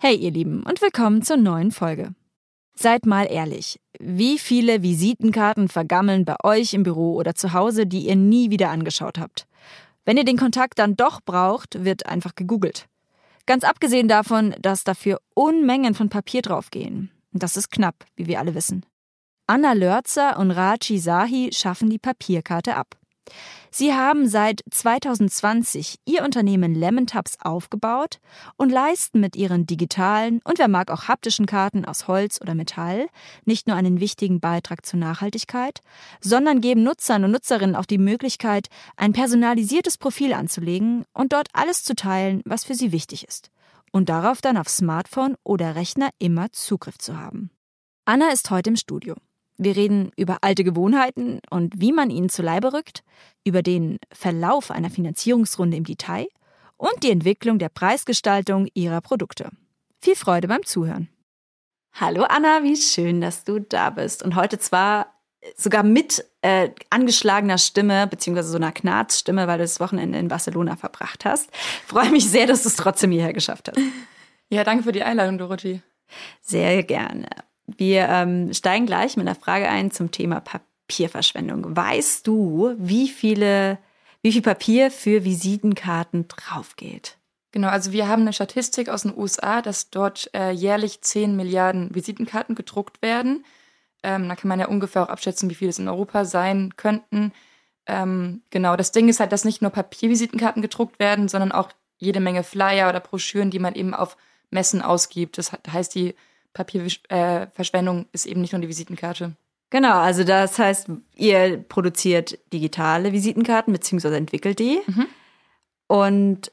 Hey ihr Lieben und willkommen zur neuen Folge. Seid mal ehrlich, wie viele Visitenkarten vergammeln bei euch im Büro oder zu Hause, die ihr nie wieder angeschaut habt? Wenn ihr den Kontakt dann doch braucht, wird einfach gegoogelt. Ganz abgesehen davon, dass dafür Unmengen von Papier draufgehen. Das ist knapp, wie wir alle wissen. Anna Lörzer und Raji Sahi schaffen die Papierkarte ab. Sie haben seit 2020 ihr Unternehmen Lemon Tubs aufgebaut und leisten mit ihren digitalen und wer mag auch haptischen Karten aus Holz oder Metall nicht nur einen wichtigen Beitrag zur Nachhaltigkeit, sondern geben Nutzern und Nutzerinnen auch die Möglichkeit, ein personalisiertes Profil anzulegen und dort alles zu teilen, was für sie wichtig ist und darauf dann auf Smartphone oder Rechner immer Zugriff zu haben. Anna ist heute im Studio. Wir reden über alte Gewohnheiten und wie man ihnen zu Leibe rückt, über den Verlauf einer Finanzierungsrunde im Detail und die Entwicklung der Preisgestaltung ihrer Produkte. Viel Freude beim Zuhören. Hallo Anna, wie schön, dass du da bist. Und heute zwar sogar mit äh, angeschlagener Stimme, beziehungsweise so einer Knarzstimme, weil du das Wochenende in Barcelona verbracht hast. Freue mich sehr, dass du es trotzdem hierher geschafft hast. Ja, danke für die Einladung, Dorothee. Sehr gerne. Wir ähm, steigen gleich mit einer Frage ein zum Thema Papierverschwendung. Weißt du, wie viele, wie viel Papier für Visitenkarten draufgeht? Genau, also wir haben eine Statistik aus den USA, dass dort äh, jährlich 10 Milliarden Visitenkarten gedruckt werden. Ähm, da kann man ja ungefähr auch abschätzen, wie viele es in Europa sein könnten. Ähm, genau, das Ding ist halt, dass nicht nur Papiervisitenkarten gedruckt werden, sondern auch jede Menge Flyer oder Broschüren, die man eben auf Messen ausgibt. Das heißt, die Papierverschwendung äh, ist eben nicht nur die Visitenkarte. Genau, also das heißt, ihr produziert digitale Visitenkarten beziehungsweise entwickelt die. Mhm. Und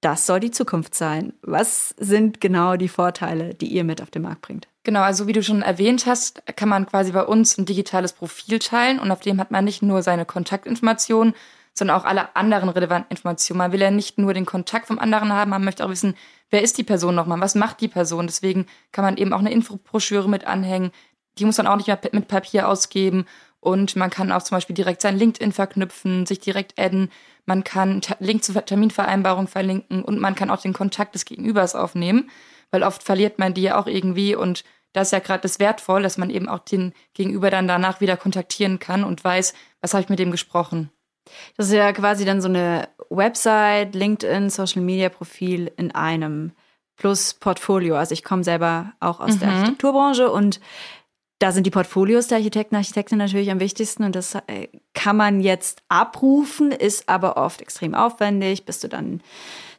das soll die Zukunft sein. Was sind genau die Vorteile, die ihr mit auf den Markt bringt? Genau, also wie du schon erwähnt hast, kann man quasi bei uns ein digitales Profil teilen und auf dem hat man nicht nur seine Kontaktinformationen, sondern auch alle anderen relevanten Informationen. Man will ja nicht nur den Kontakt vom anderen haben, man möchte auch wissen, wer ist die Person nochmal, was macht die Person. Deswegen kann man eben auch eine Infobroschüre mit anhängen. Die muss man auch nicht mehr mit Papier ausgeben. Und man kann auch zum Beispiel direkt sein LinkedIn verknüpfen, sich direkt adden. Man kann Link zur Terminvereinbarung verlinken und man kann auch den Kontakt des Gegenübers aufnehmen, weil oft verliert man die ja auch irgendwie und das ist ja gerade das wertvoll, dass man eben auch den Gegenüber dann danach wieder kontaktieren kann und weiß, was habe ich mit dem gesprochen. Das ist ja quasi dann so eine Website, LinkedIn, Social Media Profil in einem plus Portfolio. Also ich komme selber auch aus mhm. der Architekturbranche und da sind die Portfolios der Architekten, Architekten natürlich am wichtigsten und das äh, kann man jetzt abrufen, ist aber oft extrem aufwendig, bis du dann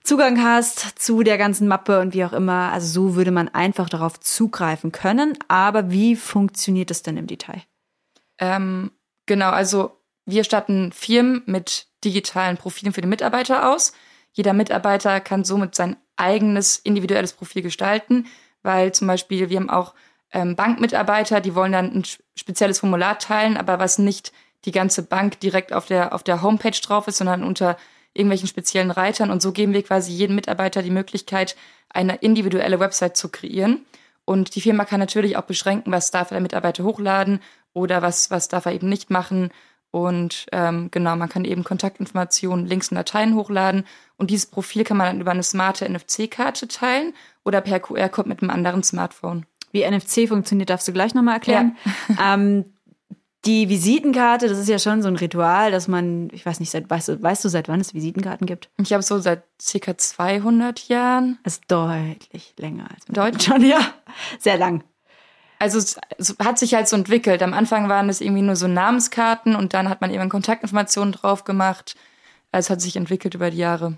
Zugang hast zu der ganzen Mappe und wie auch immer. Also so würde man einfach darauf zugreifen können. Aber wie funktioniert das denn im Detail? Ähm, genau, also wir statten Firmen mit digitalen Profilen für die Mitarbeiter aus. Jeder Mitarbeiter kann somit sein eigenes individuelles Profil gestalten, weil zum Beispiel wir haben auch ähm, Bankmitarbeiter, die wollen dann ein spezielles Formular teilen, aber was nicht die ganze Bank direkt auf der, auf der Homepage drauf ist, sondern unter irgendwelchen speziellen Reitern. Und so geben wir quasi jedem Mitarbeiter die Möglichkeit, eine individuelle Website zu kreieren. Und die Firma kann natürlich auch beschränken, was darf der Mitarbeiter hochladen oder was, was darf er eben nicht machen. Und ähm, genau, man kann eben Kontaktinformationen, Links und Dateien hochladen. Und dieses Profil kann man dann über eine smarte NFC-Karte teilen oder per QR-Code mit einem anderen Smartphone. Wie NFC funktioniert, darfst du gleich nochmal erklären. Ja. ähm, die Visitenkarte, das ist ja schon so ein Ritual, dass man, ich weiß nicht, seit, weißt, du, weißt du, seit wann es Visitenkarten gibt? Ich habe so seit circa 200 Jahren. Das ist deutlich länger als Deutsch schon, ja. Sehr lang. Also es, es hat sich halt so entwickelt. Am Anfang waren es irgendwie nur so Namenskarten und dann hat man eben Kontaktinformationen drauf gemacht. Also es hat sich entwickelt über die Jahre.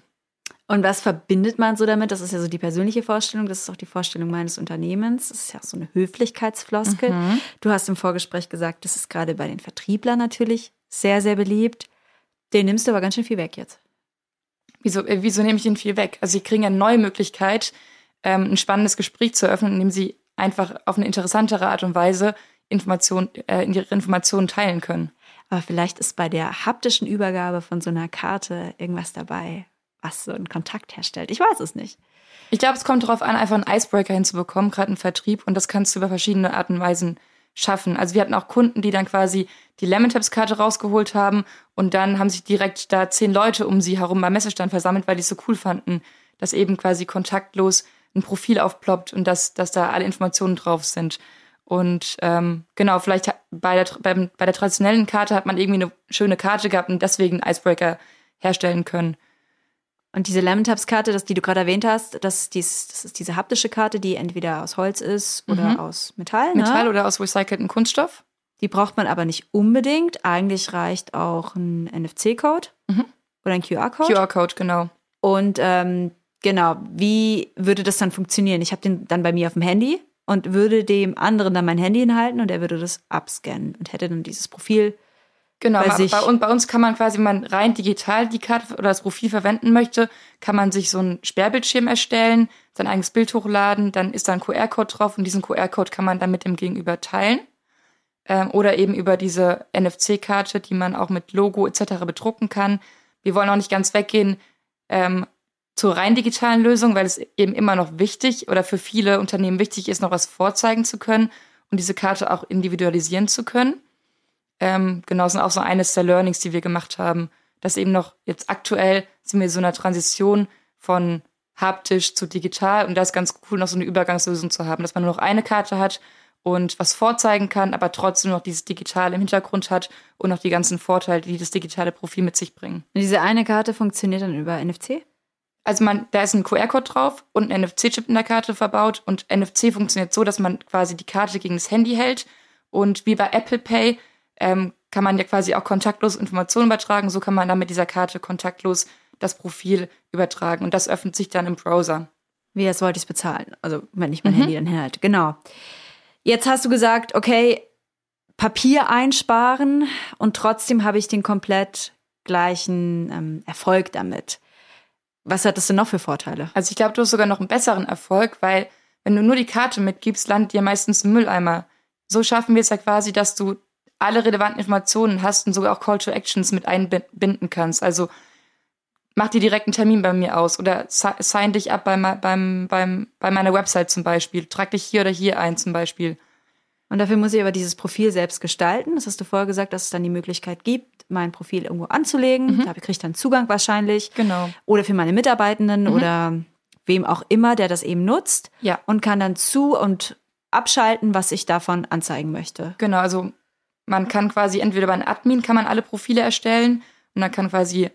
Und was verbindet man so damit? Das ist ja so die persönliche Vorstellung, das ist auch die Vorstellung meines Unternehmens. Das ist ja auch so eine Höflichkeitsfloskel. Mhm. Du hast im Vorgespräch gesagt, das ist gerade bei den Vertrieblern natürlich sehr, sehr beliebt. Den nimmst du aber ganz schön viel weg jetzt. Wieso, äh, wieso nehme ich den viel weg? Also sie kriegen eine neue Möglichkeit, ähm, ein spannendes Gespräch zu eröffnen, indem sie einfach auf eine interessantere Art und Weise Information, äh, ihre Informationen teilen können. Aber vielleicht ist bei der haptischen Übergabe von so einer Karte irgendwas dabei, was so einen Kontakt herstellt. Ich weiß es nicht. Ich glaube, es kommt darauf an, einfach einen Icebreaker hinzubekommen, gerade im Vertrieb. Und das kannst du über verschiedene Arten und Weisen schaffen. Also wir hatten auch Kunden, die dann quasi die Lemon Taps Karte rausgeholt haben und dann haben sich direkt da zehn Leute um sie herum beim Messestand versammelt, weil die es so cool fanden, dass eben quasi kontaktlos ein Profil aufploppt und dass, dass da alle Informationen drauf sind. Und ähm, genau, vielleicht bei der, beim, bei der traditionellen Karte hat man irgendwie eine schöne Karte gehabt und deswegen einen Icebreaker herstellen können. Und diese Lemon Taps Karte, das, die du gerade erwähnt hast, das, dies, das ist diese haptische Karte, die entweder aus Holz ist oder mhm. aus Metall. Ne? Metall oder aus recyceltem Kunststoff. Die braucht man aber nicht unbedingt. Eigentlich reicht auch ein NFC-Code mhm. oder ein QR-Code. QR-Code, genau. Und ähm, genau, wie würde das dann funktionieren? Ich habe den dann bei mir auf dem Handy und würde dem anderen dann mein Handy hinhalten und er würde das abscannen und hätte dann dieses Profil Genau, bei, bei, uns, bei uns kann man quasi, wenn man rein digital die Karte oder das Profil verwenden möchte, kann man sich so einen Sperrbildschirm erstellen, sein eigenes Bild hochladen, dann ist da ein QR-Code drauf und diesen QR-Code kann man dann mit dem Gegenüber teilen. Ähm, oder eben über diese NFC-Karte, die man auch mit Logo etc. bedrucken kann. Wir wollen auch nicht ganz weggehen ähm, zur rein digitalen Lösung, weil es eben immer noch wichtig oder für viele Unternehmen wichtig ist, noch was vorzeigen zu können und diese Karte auch individualisieren zu können. Ähm, genau, das ist auch so eines der Learnings, die wir gemacht haben, dass eben noch jetzt aktuell sind wir so einer Transition von haptisch zu digital und da ist ganz cool, noch so eine Übergangslösung zu haben, dass man nur noch eine Karte hat und was vorzeigen kann, aber trotzdem noch dieses Digitale im Hintergrund hat und noch die ganzen Vorteile, die das digitale Profil mit sich bringen. Und diese eine Karte funktioniert dann über NFC? Also man, da ist ein QR-Code drauf und ein NFC-Chip in der Karte verbaut und NFC funktioniert so, dass man quasi die Karte gegen das Handy hält und wie bei Apple Pay ähm, kann man ja quasi auch kontaktlos Informationen übertragen. So kann man dann mit dieser Karte kontaktlos das Profil übertragen und das öffnet sich dann im Browser. Wie das wollte ich bezahlen? Also wenn ich mein mhm. Handy dann herhalte. Genau. Jetzt hast du gesagt, okay, Papier einsparen und trotzdem habe ich den komplett gleichen ähm, Erfolg damit. Was hat das denn noch für Vorteile? Also ich glaube, du hast sogar noch einen besseren Erfolg, weil wenn du nur die Karte mitgibst, landet dir meistens im Mülleimer. So schaffen wir es ja quasi, dass du alle relevanten Informationen hast und sogar auch Call to Actions mit einbinden kannst. Also mach dir direkt einen Termin bei mir aus oder sign dich ab beim, beim, beim, bei meiner Website zum Beispiel. Trag dich hier oder hier ein zum Beispiel. Und dafür muss ich aber dieses Profil selbst gestalten. Das hast du vorher gesagt, dass es dann die Möglichkeit gibt, mein Profil irgendwo anzulegen. Mhm. Da kriege ich dann Zugang wahrscheinlich. Genau. Oder für meine Mitarbeitenden mhm. oder wem auch immer, der das eben nutzt. Ja. Und kann dann zu und abschalten, was ich davon anzeigen möchte. Genau, also man kann quasi entweder bei einem Admin kann man alle Profile erstellen und dann kann quasi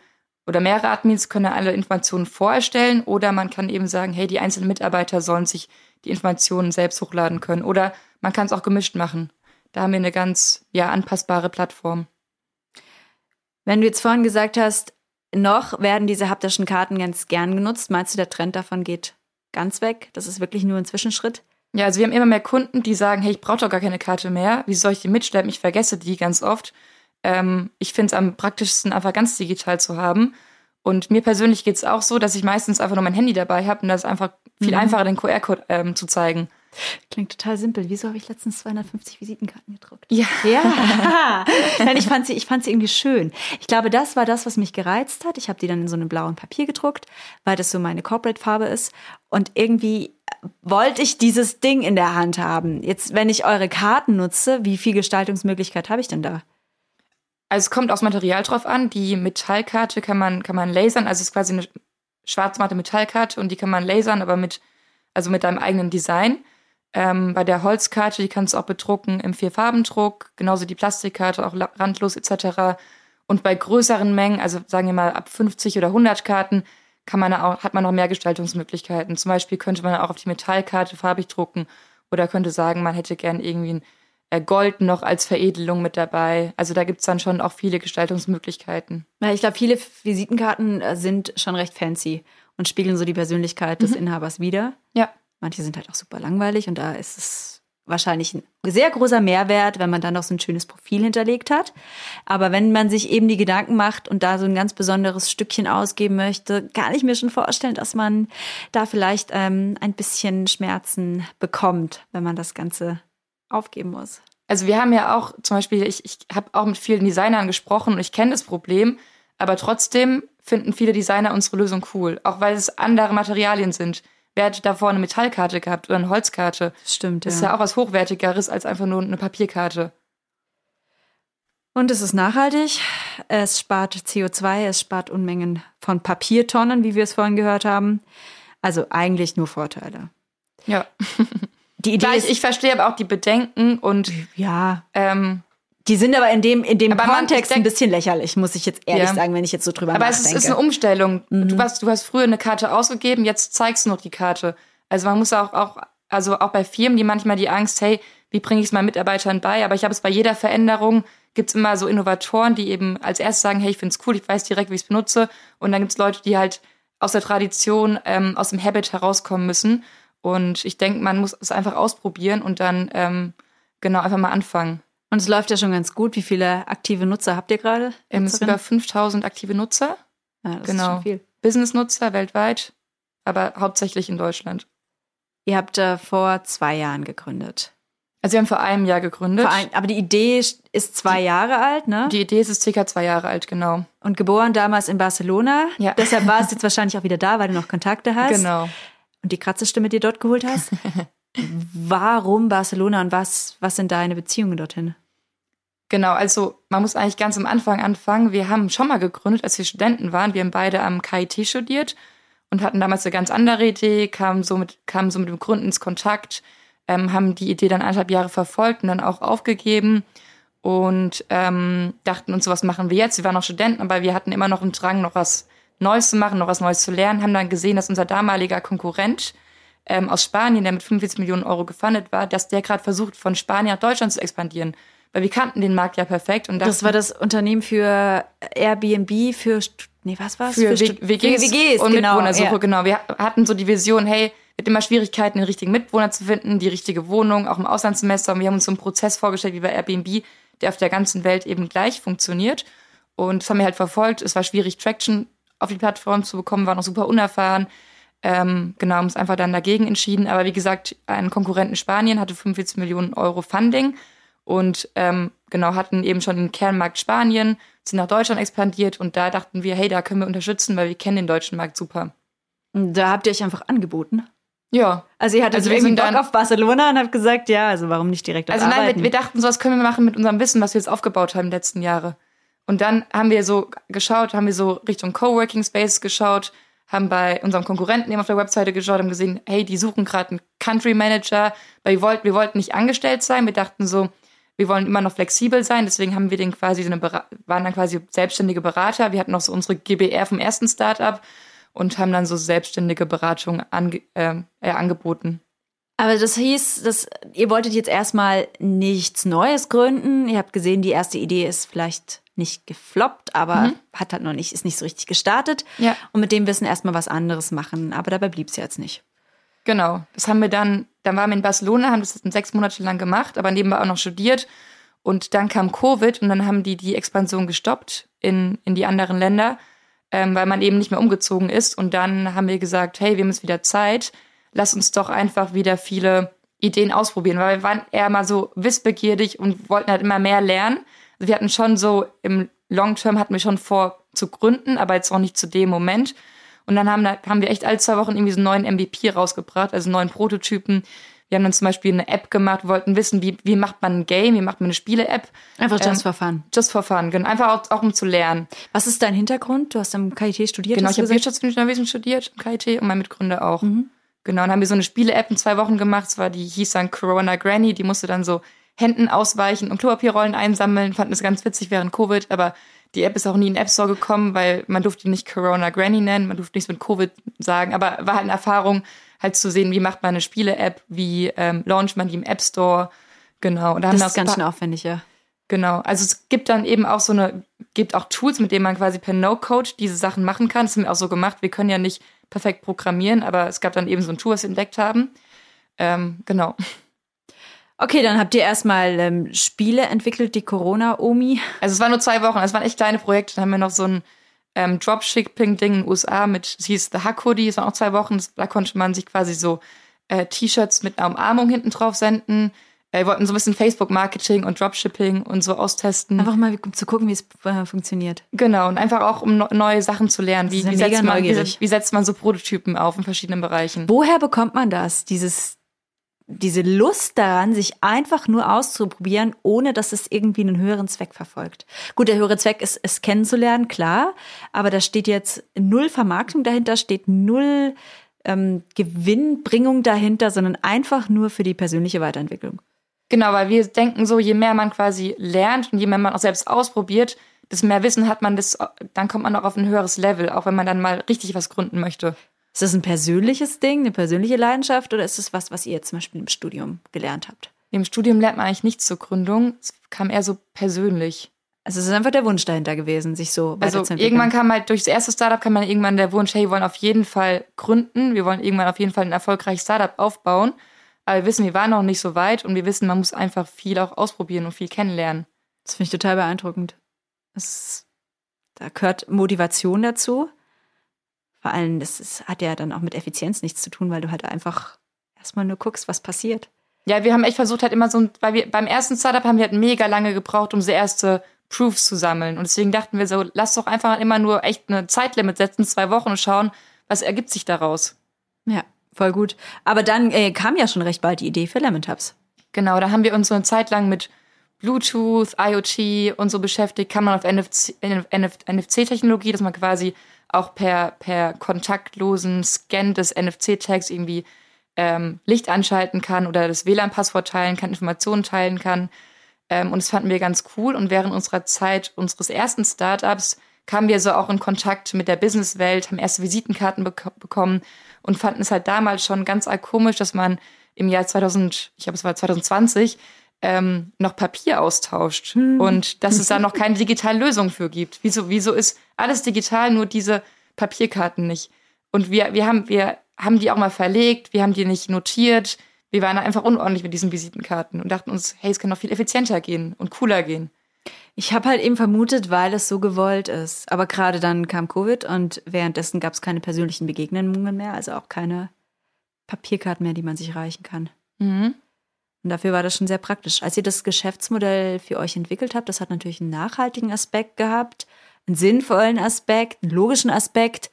oder mehrere Admins können alle Informationen vorerstellen oder man kann eben sagen, hey, die einzelnen Mitarbeiter sollen sich die Informationen selbst hochladen können oder man kann es auch gemischt machen. Da haben wir eine ganz ja anpassbare Plattform. Wenn du jetzt vorhin gesagt hast, noch werden diese haptischen Karten ganz gern genutzt, meinst du, der Trend davon geht ganz weg? Das ist wirklich nur ein Zwischenschritt? Ja, also wir haben immer mehr Kunden, die sagen, hey, ich brauche doch gar keine Karte mehr. Wie soll ich die mitschleppen? Ich vergesse die ganz oft. Ähm, ich finde es am praktischsten, einfach ganz digital zu haben. Und mir persönlich geht es auch so, dass ich meistens einfach nur mein Handy dabei habe und das ist einfach viel mhm. einfacher, den QR-Code ähm, zu zeigen. Klingt total simpel. Wieso habe ich letztens 250 Visitenkarten gedruckt? Ja. Ja. Nein, ich fand sie, ich fand sie irgendwie schön. Ich glaube, das war das, was mich gereizt hat. Ich habe die dann in so einem blauen Papier gedruckt, weil das so meine Corporate-Farbe ist. Und irgendwie wollte ich dieses Ding in der Hand haben. Jetzt, wenn ich eure Karten nutze, wie viel Gestaltungsmöglichkeit habe ich denn da? Also es kommt aufs Material drauf an. Die Metallkarte kann man, kann man lasern. Also es ist quasi eine schwarzmatte Metallkarte und die kann man lasern, aber mit, also mit deinem eigenen Design. Ähm, bei der Holzkarte, die kannst du auch bedrucken im Vierfarbendruck, genauso die Plastikkarte, auch randlos etc. Und bei größeren Mengen, also sagen wir mal ab 50 oder 100 Karten, kann man auch, hat man noch mehr Gestaltungsmöglichkeiten. Zum Beispiel könnte man auch auf die Metallkarte farbig drucken oder könnte sagen, man hätte gern irgendwie ein äh, Gold noch als Veredelung mit dabei. Also da gibt's dann schon auch viele Gestaltungsmöglichkeiten. Ja, ich glaube, viele Visitenkarten äh, sind schon recht fancy und spiegeln so die Persönlichkeit des Inhabers wider. Ja. Manche sind halt auch super langweilig und da ist es wahrscheinlich ein sehr großer Mehrwert, wenn man dann noch so ein schönes Profil hinterlegt hat. Aber wenn man sich eben die Gedanken macht und da so ein ganz besonderes Stückchen ausgeben möchte, kann ich mir schon vorstellen, dass man da vielleicht ähm, ein bisschen Schmerzen bekommt, wenn man das Ganze aufgeben muss. Also wir haben ja auch zum Beispiel, ich, ich habe auch mit vielen Designern gesprochen und ich kenne das Problem, aber trotzdem finden viele Designer unsere Lösung cool, auch weil es andere Materialien sind. Wer hat davor eine Metallkarte gehabt oder eine Holzkarte? Das stimmt, Das ist ja auch was Hochwertigeres als einfach nur eine Papierkarte. Und es ist nachhaltig, es spart CO2, es spart Unmengen von Papiertonnen, wie wir es vorhin gehört haben. Also eigentlich nur Vorteile. Ja. Die Idee Gleich, ist, ich verstehe aber auch die Bedenken und ja, ähm, die sind aber in dem, in dem Aber man- Kontext denk- ein bisschen lächerlich, muss ich jetzt ehrlich Ja. sagen, wenn ich jetzt so drüber aber es nachdenke. ist, ist eine Umstellung. Du, hast, du hast früher eine Karte ausgegeben, jetzt zeigst du noch die Karte. Also man muss auch, auch, also auch bei Firmen, die manchmal die Angst, hey, wie bringe ich es meinen Mitarbeitern bei? Aber ich habe es bei jeder Veränderung, gibt's immer so Innovatoren, die eben als erstes sagen, hey, ich find's cool, ich weiß direkt, wie ich es benutze. Und dann gibt's Leute, die halt aus der Tradition, ähm, aus dem Habit herauskommen müssen. Und ich denke, man muss es einfach ausprobieren und dann ähm, genau einfach mal anfangen. Und es läuft ja schon ganz gut. Wie viele aktive Nutzer habt ihr gerade? Ähm, Es sind über Nutzerinnen? 5000 aktive Nutzer, ja, das ist genau. schon viel. Business-Nutzer weltweit, aber hauptsächlich in Deutschland. Ihr habt äh, vor zwei Jahren gegründet. Also wir haben vor einem Jahr gegründet. Ein, aber die Idee ist zwei Jahre alt, ne? Die Idee ist circa zwei Jahre alt, genau. Und geboren damals in Barcelona. Ja. Deshalb war es jetzt wahrscheinlich auch wieder da, weil du noch Kontakte hast. Genau. Und die Kratzestimme dir dort geholt hast. Warum Barcelona und was, was sind deine Beziehungen dorthin? Genau, also man muss eigentlich ganz am Anfang anfangen. Wir haben schon mal gegründet, als wir Studenten waren. Wir haben beide am KIT studiert und hatten damals eine ganz andere Idee, kamen so mit, kamen so mit dem Gründen ins Kontakt, ähm, haben die Idee dann anderthalb Jahre verfolgt und dann auch aufgegeben und ähm, dachten uns, so was machen wir jetzt? Wir waren noch Studenten, aber wir hatten immer noch einen Drang, noch was Neues zu machen, noch was Neues zu lernen, haben dann gesehen, dass unser damaliger Konkurrent ähm, aus Spanien, der mit 45 Millionen Euro gefundet war, dass der gerade versucht, von Spanien nach Deutschland zu expandieren. Weil wir kannten den Markt ja perfekt und Das war das Unternehmen für Airbnb, für, nee, was war's? für, W- WGs, für WGs und genau, Mitwohnersuche, ja. genau. Wir hatten so die Vision, hey, wird immer Schwierigkeiten, den richtigen Mitwohner zu finden, die richtige Wohnung, auch im Auslandssemester. Und wir haben uns so einen Prozess vorgestellt, wie bei Airbnb, der auf der ganzen Welt eben gleich funktioniert. Und das haben wir halt verfolgt. Es war schwierig, Traction auf die Plattform zu bekommen, war noch super unerfahren. Ähm, genau, haben uns einfach dann dagegen entschieden. Aber wie gesagt, ein Konkurrent in Spanien hatte 45 Millionen Euro Funding und ähm, genau hatten eben schon den Kernmarkt Spanien, sind nach Deutschland expandiert und da dachten wir, hey, da können wir unterstützen, weil wir kennen den deutschen Markt super. Da habt ihr euch einfach angeboten. Ja. Also ihr hattet Also irgendwie Bock auf Barcelona und habt gesagt, ja, also warum nicht direkt dort Also nein, wir, wir dachten, so was können wir machen mit unserem Wissen, was wir jetzt aufgebaut haben die letzten Jahre. Und dann haben wir so geschaut, haben wir so Richtung Coworking Space geschaut, haben bei unserem Konkurrenten eben auf der Webseite geschaut, haben gesehen, hey, die suchen gerade einen Country Manager, weil wir wollten, wir wollten nicht angestellt sein, wir dachten so, wir wollen immer noch flexibel sein, deswegen haben wir den quasi so eine waren dann quasi selbstständige Berater. Wir hatten noch so unsere GBR vom ersten Startup und haben dann so selbstständige Beratung ange äh, äh, angeboten. Aber das hieß, dass ihr wolltet jetzt erstmal nichts Neues gründen. Ihr habt gesehen, die erste Idee ist vielleicht nicht gefloppt, aber hat halt noch nicht, ist nicht so richtig gestartet. Ja. Und mit dem Wissen erstmal was anderes machen. Aber dabei blieb es jetzt nicht. Genau. Das haben wir dann, dann waren wir in Barcelona, haben das dann sechs Monate lang gemacht, aber nebenbei auch noch studiert. Und dann kam Covid und dann haben die die Expansion gestoppt in, in die anderen Länder, ähm, weil man eben nicht mehr umgezogen ist. Und dann haben wir gesagt, hey, wir haben jetzt wieder Zeit, lass uns doch einfach wieder viele Ideen ausprobieren, weil wir waren eher mal so wissbegierig und wollten halt immer mehr lernen. Wir hatten schon so im Long Term hatten wir schon vor zu gründen, aber jetzt auch nicht zu dem Moment. Und dann haben, haben wir echt alle zwei Wochen irgendwie so einen neuen MVP rausgebracht, also einen neuen Prototypen. Wir haben dann zum Beispiel eine App gemacht, wollten wissen, wie, wie macht man ein Game, wie macht man eine Spiele-App. Einfach just Ähm, for fun. Just for fun, genau. Einfach auch, auch um zu lernen. Was ist dein Hintergrund? Du hast am KIT studiert. Genau, ich habe? Wirtschaftsingenieurwesen studiert im KIT und mein Mitgründer auch. Mhm. Genau, dann haben wir so eine Spiele-App in zwei Wochen gemacht. Das war die hieß dann Corona Granny. Die musste dann so Händen ausweichen und Klopapierrollen einsammeln. Fanden es ganz witzig während Covid, aber die App ist auch nie in den App Store gekommen, weil man durfte die nicht Corona Granny nennen, man durfte nichts mit Covid sagen, aber war halt eine Erfahrung, halt zu sehen, wie macht man eine Spiele-App, wie ähm, launcht man die im App Store. Genau. Und da das ist ganz schön aufwendig, ja. Genau. Also es gibt dann eben auch so eine, gibt auch Tools, mit denen man quasi per No-Code diese Sachen machen kann. Das haben wir auch so gemacht. Wir können ja nicht perfekt programmieren, aber es gab dann eben so ein Tool, was wir entdeckt haben. Ähm, genau. Okay, dann habt ihr erstmal ähm, Spiele entwickelt, die Corona-Omi. Also es waren nur zwei Wochen, es waren echt kleine Projekte. Dann haben wir noch so ein ähm, Dropshipping-Ding in den USA mit, es hieß The Hack Hoodie, es waren auch zwei Wochen. Da konnte man sich quasi so äh, T-Shirts mit einer Umarmung hinten drauf senden. Äh, wir wollten so ein bisschen Facebook-Marketing und Dropshipping und so austesten. Einfach mal um zu gucken, wie es äh, funktioniert. Genau, und einfach auch, um no neue Sachen zu lernen. Wie, wie, setzt man, wie, wie setzt man so Prototypen auf in verschiedenen Bereichen? Woher bekommt man das? Dieses diese Lust daran, sich einfach nur auszuprobieren, ohne dass es irgendwie einen höheren Zweck verfolgt. Gut, der höhere Zweck ist, es kennenzulernen, klar, aber da steht jetzt null Vermarktung dahinter, steht null ähm, Gewinnbringung dahinter, sondern einfach nur für die persönliche Weiterentwicklung. Genau, weil wir denken so, je mehr man quasi lernt und je mehr man auch selbst ausprobiert, desto mehr Wissen hat man, das, dann kommt man auch auf ein höheres Level, auch wenn man dann mal richtig was gründen möchte. Ist das ein persönliches Ding, eine persönliche Leidenschaft oder ist es was, was ihr zum Beispiel im Studium gelernt habt? Im Studium lernt man eigentlich nichts zur Gründung. Es kam eher so persönlich. Also es ist einfach der Wunsch dahinter gewesen, sich so Also irgendwann kam halt durchs erste Startup kam dann irgendwann der Wunsch, hey, wir wollen auf jeden Fall gründen, wir wollen irgendwann auf jeden Fall ein erfolgreiches Startup aufbauen. Aber wir wissen, wir waren noch nicht so weit und wir wissen, man muss einfach viel auch ausprobieren und viel kennenlernen. Das finde ich total beeindruckend. Das, da gehört Motivation dazu. Vor allem, das ist, hat ja dann auch mit Effizienz nichts zu tun, weil du halt einfach erstmal nur guckst, was passiert. Ja, wir haben echt versucht, halt immer so, weil wir beim ersten Startup haben wir halt mega lange gebraucht, um so erste Proofs zu sammeln. Und deswegen dachten wir so, lass doch einfach immer nur echt eine Zeitlimit setzen, zwei Wochen und schauen, was ergibt sich daraus. Ja, voll gut. Aber dann äh, kam ja schon recht bald die Idee für Lemon Tabs. Genau, da haben wir uns so eine Zeit lang mit Bluetooth, IoT und so beschäftigt, kann man auf NFC-Technologie, dass man quasi auch per, per kontaktlosen Scan des NFC-Tags irgendwie ähm, Licht anschalten kann oder das WLAN-Passwort teilen kann, Informationen teilen kann. Ähm, und das fanden wir ganz cool. Und während unserer Zeit unseres ersten Startups kamen wir so auch in Kontakt mit der Businesswelt, haben erste Visitenkarten bek bekommen und fanden es halt damals schon ganz komisch, dass man im Jahr 2000, ich glaube es war 2020, ähm, noch Papier austauscht hm. und dass es da noch keine digitale Lösung für gibt. Wieso, wieso ist alles digital, nur diese Papierkarten nicht? Und wir, wir, haben, wir haben die auch mal verlegt, wir haben die nicht notiert, wir waren einfach unordentlich mit diesen Visitenkarten und dachten uns, hey, es kann noch viel effizienter gehen und cooler gehen. Ich habe halt eben vermutet, weil es so gewollt ist. Aber gerade dann kam Covid und währenddessen gab es keine persönlichen Begegnungen mehr, also auch keine Papierkarten mehr, die man sich reichen kann. Mhm. Und dafür war das schon sehr praktisch. Als ihr das Geschäftsmodell für euch entwickelt habt, das hat natürlich einen nachhaltigen Aspekt gehabt, einen sinnvollen Aspekt, einen logischen Aspekt.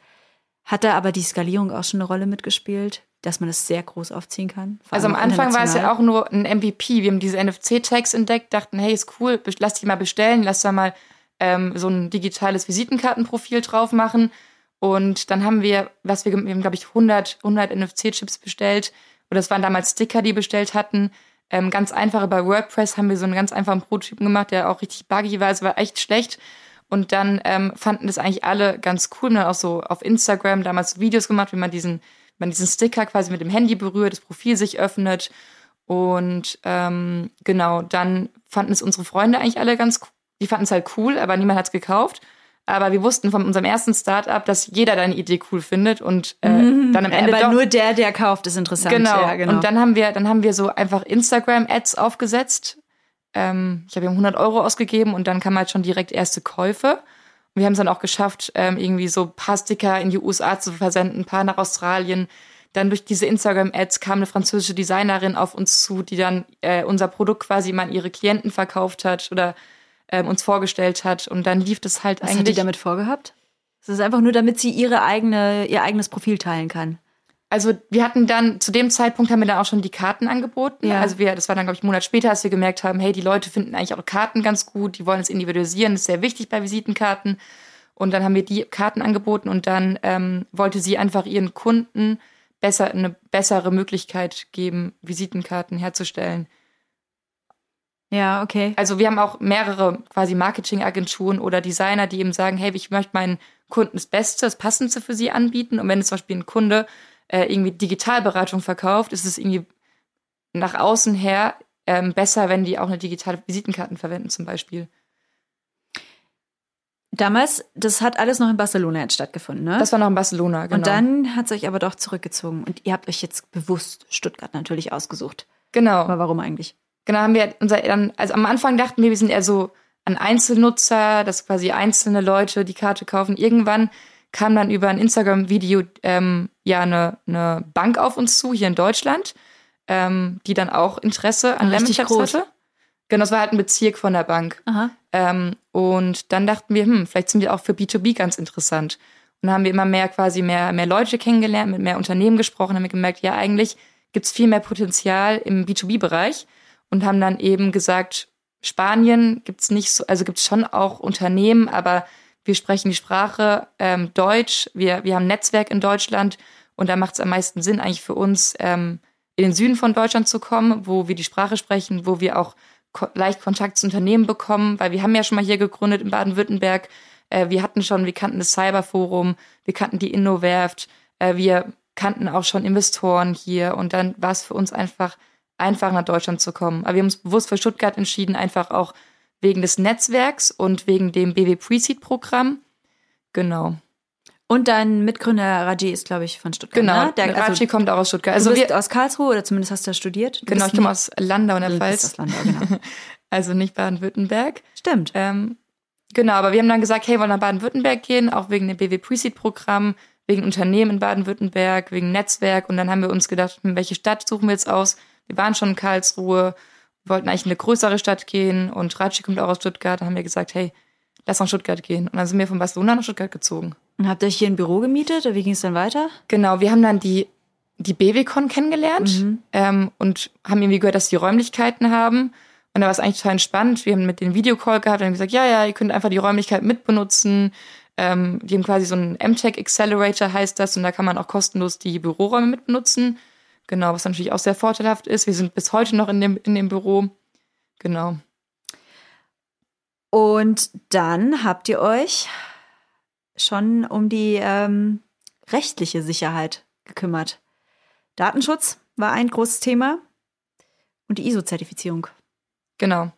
Hat da aber die Skalierung auch schon eine Rolle mitgespielt, dass man das sehr groß aufziehen kann? Also am Anfang war es ja auch nur ein MVP. Wir haben diese NFC-Tags entdeckt, dachten, hey, ist cool, lass die mal bestellen, lass da mal ähm, so ein digitales Visitenkartenprofil drauf machen. Und dann haben wir, was wir, wir haben, glaube ich, 100, 100 NFC-Chips bestellt. Oder das waren damals Sticker, die bestellt hatten ähm, ganz einfache bei WordPress haben wir so einen ganz einfachen Prototypen gemacht, der auch richtig buggy war. Es war echt schlecht. Und dann ähm, fanden das eigentlich alle ganz cool. Und dann auch so auf Instagram damals Videos gemacht, wie man diesen, man diesen Sticker quasi mit dem Handy berührt, das Profil sich öffnet. Und ähm, genau, dann fanden es unsere Freunde eigentlich alle ganz cool. Die fanden es halt cool, aber niemand hat es gekauft. Aber wir wussten von unserem ersten Startup, dass jeder deine Idee cool findet und äh, mhm, dann am Ende aber doch, nur der, der kauft, ist interessant. Genau. Ja, genau. Und dann haben wir, dann haben wir so einfach Instagram-Ads aufgesetzt. Ähm, ich habe ihm 100 Euro ausgegeben und dann kamen halt schon direkt erste Käufe. Und wir haben es dann auch geschafft, ähm, irgendwie so ein paar Sticker in die USA zu versenden, ein paar nach Australien. Dann durch diese Instagram-Ads kam eine französische Designerin auf uns zu, die dann äh, unser Produkt quasi mal an ihre Klienten verkauft hat oder ähm, uns vorgestellt hat. Und dann lief das halt Was eigentlich. Was hat die damit vorgehabt? Es ist einfach nur, damit sie ihre eigene, ihr eigenes Profil teilen kann. Also wir hatten dann, zu dem Zeitpunkt haben wir dann auch schon die Karten angeboten. Ja. Also wir, das war dann, glaube ich, einen Monat später, als wir gemerkt haben, hey, die Leute finden eigentlich auch Karten ganz gut, die wollen es individualisieren, das ist sehr wichtig bei Visitenkarten. Und dann haben wir die Karten angeboten und dann ähm, wollte sie einfach ihren Kunden besser, eine bessere Möglichkeit geben, Visitenkarten herzustellen. Ja, okay. Also wir haben auch mehrere quasi Marketingagenturen oder Designer, die eben sagen, hey, ich möchte meinen Kunden das Beste, das Passendste für sie anbieten. Und wenn es zum Beispiel ein Kunde äh, irgendwie Digitalberatung verkauft, ist es irgendwie nach außen her ähm, besser, wenn die auch eine digitale Visitenkarten verwenden zum Beispiel. Damals, das hat alles noch in Barcelona jetzt stattgefunden, ne? Das war noch in Barcelona, genau. Und dann hat es euch aber doch zurückgezogen. Und ihr habt euch jetzt bewusst Stuttgart natürlich ausgesucht. genau. Aber warum eigentlich? Genau, haben wir unser, dann, also am Anfang dachten wir, wir sind eher so ein Einzelnutzer, dass quasi einzelne Leute die Karte kaufen. Irgendwann kam dann über ein Instagram-Video ähm, ja eine, eine Bank auf uns zu, hier in Deutschland, ähm, die dann auch Interesse an Lemon hatte. Genau, das war halt ein Bezirk von der Bank. Ähm, und dann dachten wir, hm, vielleicht sind wir auch für B2B ganz interessant. Und dann haben wir immer mehr quasi mehr, mehr Leute kennengelernt, mit mehr Unternehmen gesprochen, haben wir gemerkt, ja, eigentlich gibt's viel mehr Potenzial im B2B-Bereich und haben dann eben gesagt, Spanien gibt's nicht so, also gibt's schon auch Unternehmen, aber wir sprechen die Sprache ähm, Deutsch, wir, wir haben ein Netzwerk in Deutschland und da macht es am meisten Sinn eigentlich für uns, ähm, in den Süden von Deutschland zu kommen, wo wir die Sprache sprechen, wo wir auch ko leicht Kontakt zu Unternehmen bekommen, weil wir haben ja schon mal hier gegründet in Baden-Württemberg. Äh, wir hatten schon, wir kannten das Cyberforum, wir kannten die Innowerft, äh, wir kannten auch schon Investoren hier und dann war es für uns einfach einfach nach Deutschland zu kommen. Aber wir haben uns bewusst für Stuttgart entschieden, einfach auch wegen des Netzwerks und wegen dem BW Pre-Seed-Programm. Genau. Und dein Mitgründer Raji ist, glaube ich, von Stuttgart. Genau. Ne? Der, also, Raji kommt auch aus Stuttgart. also du bist wir, aus Karlsruhe oder zumindest hast du da studiert. Du genau, ich komme aus Landau in der Pfalz. aus Landau, genau. Also nicht Baden-Württemberg. Stimmt. Ähm, genau, aber wir haben dann gesagt, hey, wir wollen nach Baden-Württemberg gehen, auch wegen dem BW Pre-Seed-Programm, wegen Unternehmen in Baden-Württemberg, wegen Netzwerk. Und dann haben wir uns gedacht, hm, welche Stadt suchen wir jetzt aus? Wir waren schon in Karlsruhe, wollten eigentlich in eine größere Stadt gehen und Ratschi kommt auch aus Stuttgart. Da haben wir gesagt, hey, lass nach Stuttgart gehen. Und dann sind wir von Barcelona nach Stuttgart gezogen. Und habt ihr euch hier ein Büro gemietet oder wie ging es dann weiter? Genau, wir haben dann die, die BWCon kennengelernt ähm, und haben irgendwie gehört, dass die Räumlichkeiten haben. Und da war es eigentlich total entspannt. Wir haben mit den Videocall gehabt und haben gesagt, ja, ja, ihr könnt einfach die Räumlichkeit mitbenutzen. Ähm, die haben quasi so einen MTech Accelerator, heißt das, und da kann man auch kostenlos die Büroräume mitbenutzen. Genau, was natürlich auch sehr vorteilhaft ist. Wir sind bis heute noch in dem, in dem Büro. Genau. Und dann habt ihr euch schon um die ähm, rechtliche Sicherheit gekümmert. Datenschutz war ein großes Thema und die ISO-Zertifizierung. Genau.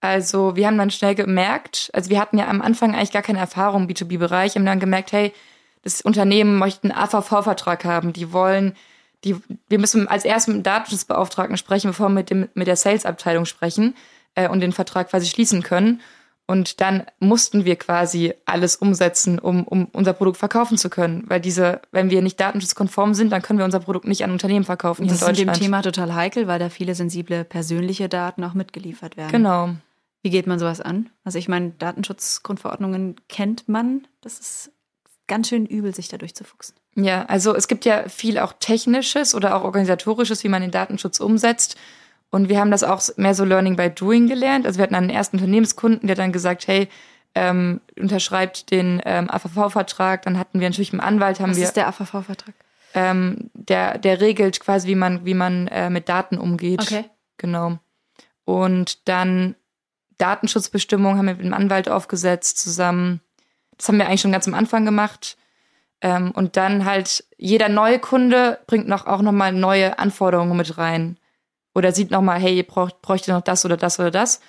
Also wir haben dann schnell gemerkt, also wir hatten ja am Anfang eigentlich gar keine Erfahrung im B2B-Bereich, haben dann gemerkt, hey, das Unternehmen möchte einen AVV-Vertrag haben. Die wollen, die, wir müssen als erstes mit dem Datenschutzbeauftragten sprechen, bevor wir mit, dem, mit der Sales-Abteilung sprechen äh, und den Vertrag quasi schließen können. Und dann mussten wir quasi alles umsetzen, um, um unser Produkt verkaufen zu können. Weil diese, wenn wir nicht datenschutzkonform sind, dann können wir unser Produkt nicht an Unternehmen verkaufen Das ist in dem. Thema total heikel, weil da viele sensible persönliche Daten auch mitgeliefert werden. Genau. Wie geht man sowas an? Also ich meine, Datenschutzgrundverordnungen kennt man. Das ist ganz schön übel, sich da durchzufuchsen. Ja, also es gibt ja viel auch Technisches oder auch Organisatorisches, wie man den Datenschutz umsetzt. Und wir haben das auch mehr so Learning by Doing gelernt. Also wir hatten einen ersten Unternehmenskunden, der dann gesagt, hey, ähm, unterschreibt den ähm, AVV-Vertrag. Dann hatten wir natürlich einen Anwalt, haben Was wir, ist der AVV-Vertrag? ähm, der, der regelt quasi, wie man, wie man äh, mit Daten umgeht. Okay. Genau. Und dann Datenschutzbestimmungen haben wir mit dem Anwalt aufgesetzt zusammen. Das haben wir eigentlich schon ganz am Anfang gemacht. Ähm, und dann halt jeder neue Kunde bringt noch auch nochmal neue Anforderungen mit rein. Oder sieht nochmal, hey, ihr braucht, bräuchte noch das oder das oder das.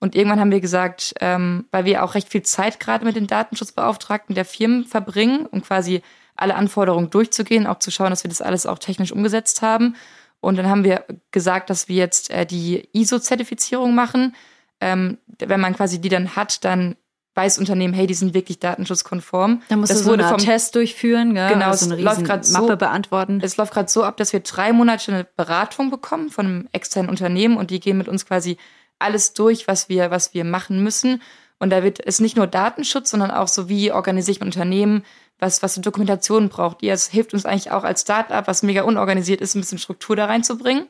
Und irgendwann haben wir gesagt, ähm, weil wir auch recht viel Zeit gerade mit den Datenschutzbeauftragten der Firmen verbringen, um quasi alle Anforderungen durchzugehen, auch zu schauen, dass wir das alles auch technisch umgesetzt haben. Und dann haben wir gesagt, dass wir jetzt äh, die ISO-Zertifizierung machen. Ähm, wenn man quasi die dann hat, dann weiß Unternehmen, hey, die sind wirklich datenschutzkonform. Da musst das du so wurde eine vom, Test durchführen, gell? Genau, also es eine läuft grad so- Mappe beantworten. es läuft gerade so ab, dass wir drei Monate eine Beratung bekommen von einem externen Unternehmen und die gehen mit uns quasi alles durch, was wir, was wir machen müssen. Und da wird es nicht nur Datenschutz, sondern auch so, wie organisiere ich mein Unternehmen, was, was für Dokumentation braucht ihr. Es hilft uns eigentlich auch als Startup, was mega unorganisiert ist, ein bisschen Struktur da reinzubringen.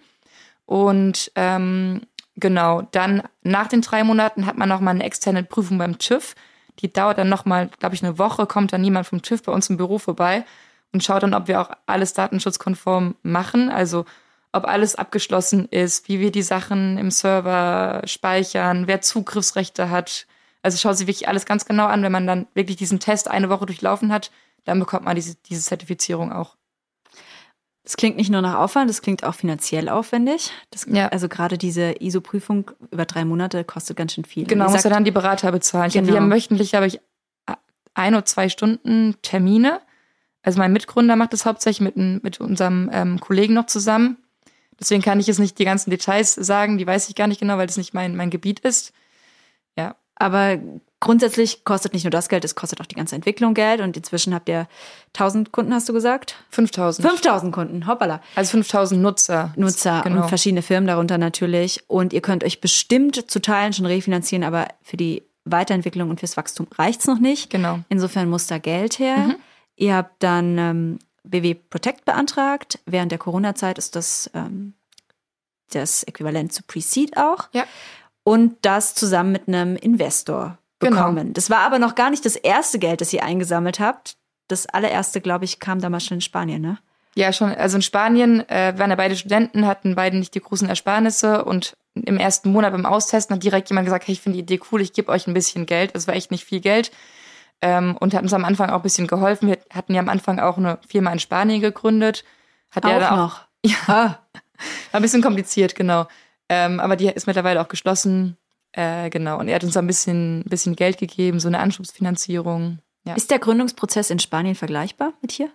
Und ähm, genau, dann nach den drei Monaten hat man nochmal eine externe Prüfung beim TÜV. Die dauert dann nochmal, glaube ich, eine Woche, kommt dann niemand vom TÜV bei uns im Büro vorbei. und schaut dann, ob wir auch alles datenschutzkonform machen. Also ob alles abgeschlossen ist, wie wir die Sachen im Server speichern, wer Zugriffsrechte hat. Also schaut sich wirklich alles ganz genau an. Wenn man dann wirklich diesen Test eine Woche durchlaufen hat, dann bekommt man diese, diese Zertifizierung auch. Das klingt nicht nur nach Aufwand, das klingt auch finanziell aufwendig. Das, ja. Also gerade diese ISO-Prüfung über drei Monate kostet ganz schön viel. Genau, muss ja dann die Berater bezahlen. Genau. Wir haben wöchentlich habe ich ein oder zwei Stunden Termine. Also mein Mitgründer macht das hauptsächlich mit, mit unserem ähm, Kollegen noch zusammen. Deswegen kann ich jetzt nicht die ganzen Details sagen, die weiß ich gar nicht genau, weil das nicht mein, mein Gebiet ist. Ja. Aber grundsätzlich kostet nicht nur das Geld, es kostet auch die ganze Entwicklung Geld. Und inzwischen habt ihr 1000 Kunden, hast du gesagt? 5000. 5000 Kunden, hoppala. Also 5000 Nutzer. Nutzer genau. und verschiedene Firmen darunter natürlich. Und ihr könnt euch bestimmt zu Teilen schon refinanzieren, aber für die Weiterentwicklung und fürs Wachstum reicht's noch nicht. Genau. Insofern muss da Geld her. Mhm. Ihr habt dann ähm, BW Protect beantragt. Während der Corona-Zeit ist das ähm, das Äquivalent zu Pre-Seed auch. Ja. Und das zusammen mit einem Investor. Bekommen. Genau. Das war aber noch gar nicht das erste Geld, das ihr eingesammelt habt. Das allererste, glaube ich, kam damals schon in Spanien, ne? Ja, schon. Also in Spanien äh, waren ja beide Studenten, hatten beide nicht die großen Ersparnisse und im ersten Monat beim Austesten hat direkt jemand gesagt, hey, ich finde die Idee cool, ich gebe euch ein bisschen Geld. Es war echt nicht viel Geld. Ähm, und hat uns am Anfang auch ein bisschen geholfen. Wir hatten ja am Anfang auch eine Firma in Spanien gegründet. Hat auch ja noch. Auch, ja, war ein bisschen kompliziert, genau. Ähm, aber die ist mittlerweile auch geschlossen. Äh, genau. Und er hat uns ein bisschen, bisschen Geld gegeben, so eine Anschubsfinanzierung. Ja. Ist der Gründungsprozess in Spanien vergleichbar mit hier?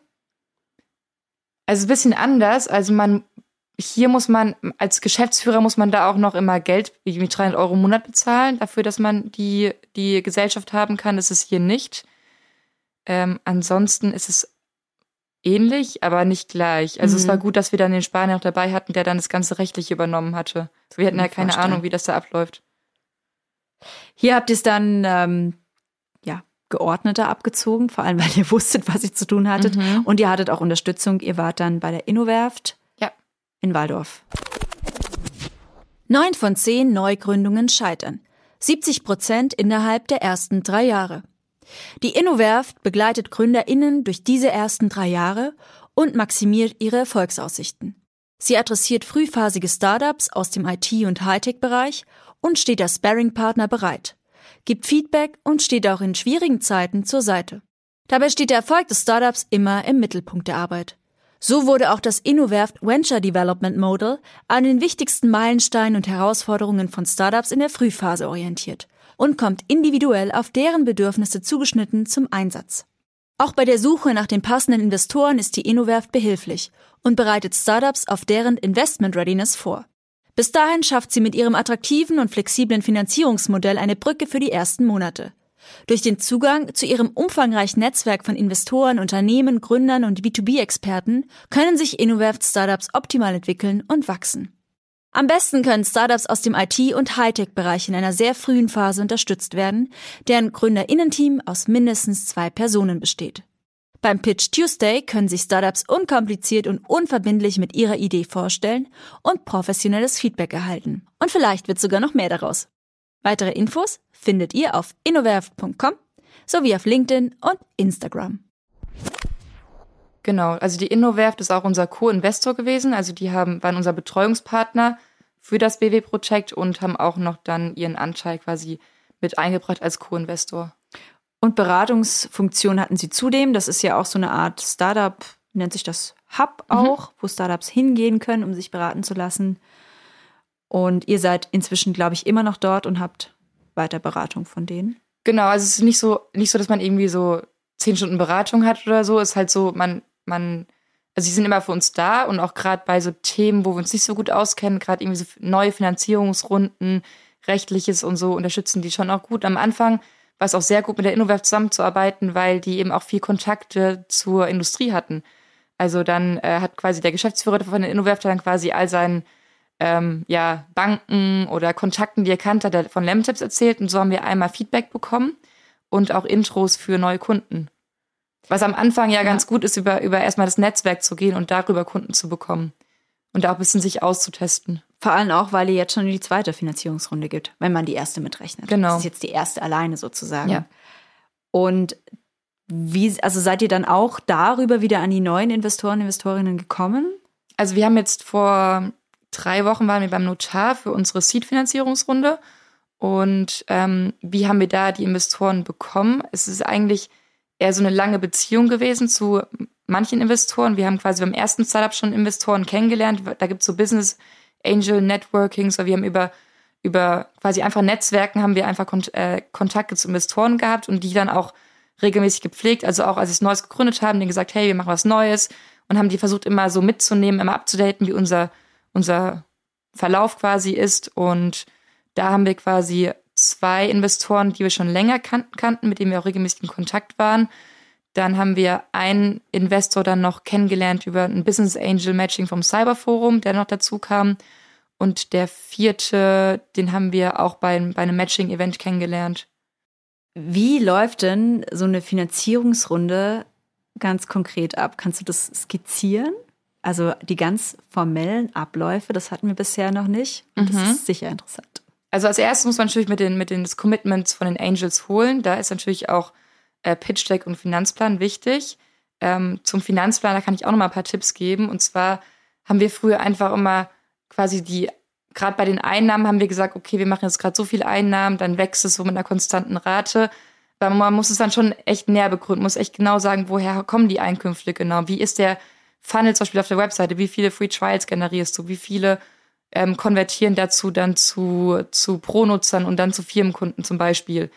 Also ein bisschen anders. Also man, hier muss man, als Geschäftsführer muss man da auch noch immer Geld, wie 300 Euro im Monat bezahlen, dafür, dass man die, die Gesellschaft haben kann. Das ist hier nicht. Ähm, ansonsten ist es ähnlich, aber nicht gleich. Also mhm. es war gut, dass wir dann den Spanier noch dabei hatten, der dann das ganze rechtliche übernommen hatte. Wir hatten ja keine vorstellen. Ahnung, wie das da abläuft. Hier habt ihr es dann ähm, ja geordneter abgezogen, vor allem weil ihr wusstet, was ihr zu tun hattet. Mhm. Und ihr hattet auch Unterstützung. Ihr wart dann bei der Innowerft ja. in Waldorf. Neun von zehn Neugründungen scheitern. 70 Prozent innerhalb der ersten drei Jahre. Die Innowerft begleitet GründerInnen durch diese ersten drei Jahre und maximiert ihre Erfolgsaussichten. Sie adressiert frühphasige Startups aus dem IT- und Hightech-Bereich und steht als Sparring-Partner bereit, gibt Feedback und steht auch in schwierigen Zeiten zur Seite. Dabei steht der Erfolg des Startups immer im Mittelpunkt der Arbeit. So wurde auch das InnoVerft Venture Development Model an den wichtigsten Meilensteinen und Herausforderungen von Startups in der Frühphase orientiert und kommt individuell auf deren Bedürfnisse zugeschnitten zum Einsatz. Auch bei der Suche nach den passenden Investoren ist die InnoVerft behilflich und bereitet Startups auf deren Investment Readiness vor. Bis dahin schafft sie mit ihrem attraktiven und flexiblen Finanzierungsmodell eine Brücke für die ersten Monate. Durch den Zugang zu ihrem umfangreichen Netzwerk von Investoren, Unternehmen, Gründern und B2B-Experten können sich InnoVerft-Startups optimal entwickeln und wachsen. Am besten können Startups aus dem IT- und Hightech-Bereich in einer sehr frühen Phase unterstützt werden, deren Gründerinnenteam aus mindestens zwei Personen besteht. Beim Pitch Tuesday können sich Startups unkompliziert und unverbindlich mit ihrer Idee vorstellen und professionelles Feedback erhalten. Und vielleicht wird sogar noch mehr daraus. Weitere Infos findet ihr auf innoverf.com sowie auf LinkedIn und Instagram. Genau, also die InnoWerft ist auch unser Co-Investor gewesen. Also die haben, waren unser Betreuungspartner für das BW-Projekt und haben auch noch dann ihren Anteil quasi mit eingebracht als Co-Investor. Und Beratungsfunktion hatten sie zudem. Das ist ja auch so eine Art Startup, nennt sich das Hub mhm. auch, mhm. wo Startups hingehen können, um sich beraten zu lassen. Und ihr seid inzwischen, glaube ich, immer noch dort und habt weiter Beratung von denen. Genau, also es ist nicht so, nicht so, dass man irgendwie so zehn Stunden Beratung hat oder so. Es ist halt so, man man, also sie sind immer für uns da und auch gerade bei so Themen, wo wir uns nicht so gut auskennen, gerade irgendwie so neue Finanzierungsrunden, rechtliches und so unterstützen die schon auch gut. Am Anfang war es auch sehr gut, mit der Innovativ zusammenzuarbeiten, weil die eben auch viel Kontakte zur Industrie hatten. Also dann äh, hat quasi der Geschäftsführer von der Innovativ dann quasi all seinen ähm, ja, Banken oder Kontakten, die er kannte, hat er von Lemtips erzählt und so haben wir einmal Feedback bekommen und auch Intros für neue Kunden. Was am Anfang ja, ja, ganz gut ist, über, über erstmal das Netzwerk zu gehen und darüber Kunden zu bekommen. Und da auch ein bisschen sich auszutesten. Vor allem auch, weil ihr jetzt schon die zweite Finanzierungsrunde gibt, wenn man die erste mitrechnet. Genau. Das ist jetzt die erste alleine sozusagen. Ja. Und wie, also seid ihr dann auch darüber wieder an die neuen Investoren, Investorinnen gekommen? Also wir haben jetzt vor drei Wochen waren wir beim Notar für unsere Seed-Finanzierungsrunde. Und ähm, wie haben wir da die Investoren bekommen? Es ist eigentlich eher so eine lange Beziehung gewesen zu manchen Investoren. Wir haben quasi beim ersten Startup schon Investoren kennengelernt. Da gibt es so Business Angel Networking. So wir haben über, über quasi einfach Netzwerken haben wir einfach Kont äh, Kontakte zu Investoren gehabt und die dann auch regelmäßig gepflegt. Also auch als ich es Neues gegründet haben, denen gesagt, hey, wir machen was Neues und haben die versucht immer so mitzunehmen, immer abzudaten, wie unser, unser Verlauf quasi ist. Und da haben wir quasi zwei Investoren, die wir schon länger kan kannten, mit denen wir auch regelmäßig in Kontakt waren. Dann haben wir einen Investor dann noch kennengelernt über ein Business Angel Matching vom Cyberforum, der noch dazu kam. Und der vierte, den haben wir auch bei, bei einem Matching-Event kennengelernt. Wie läuft denn so eine Finanzierungsrunde ganz konkret ab? Kannst du das skizzieren? Also die ganz formellen Abläufe, das hatten wir bisher noch nicht. Und das mhm. ist sicher interessant. Also als erstes muss man natürlich mit den, mit den Commitments von den Angels holen. Da ist natürlich auch äh, Pitch Deck und Finanzplan wichtig. Ähm, zum Finanzplan, da kann ich auch noch mal ein paar Tipps geben. Und zwar haben wir früher einfach immer quasi die, gerade bei den Einnahmen haben wir gesagt, okay, wir machen jetzt gerade so viel Einnahmen, dann wächst es so mit einer konstanten Rate. Aber man muss es dann schon echt näher begründen, muss echt genau sagen, woher kommen die Einkünfte genau? Wie ist der Funnel zum Beispiel auf der Webseite? Wie viele Free Trials generierst du? Wie viele ähm, konvertieren dazu dann zu, zu Pro-Nutzern und dann zu Firmenkunden zum Beispiel?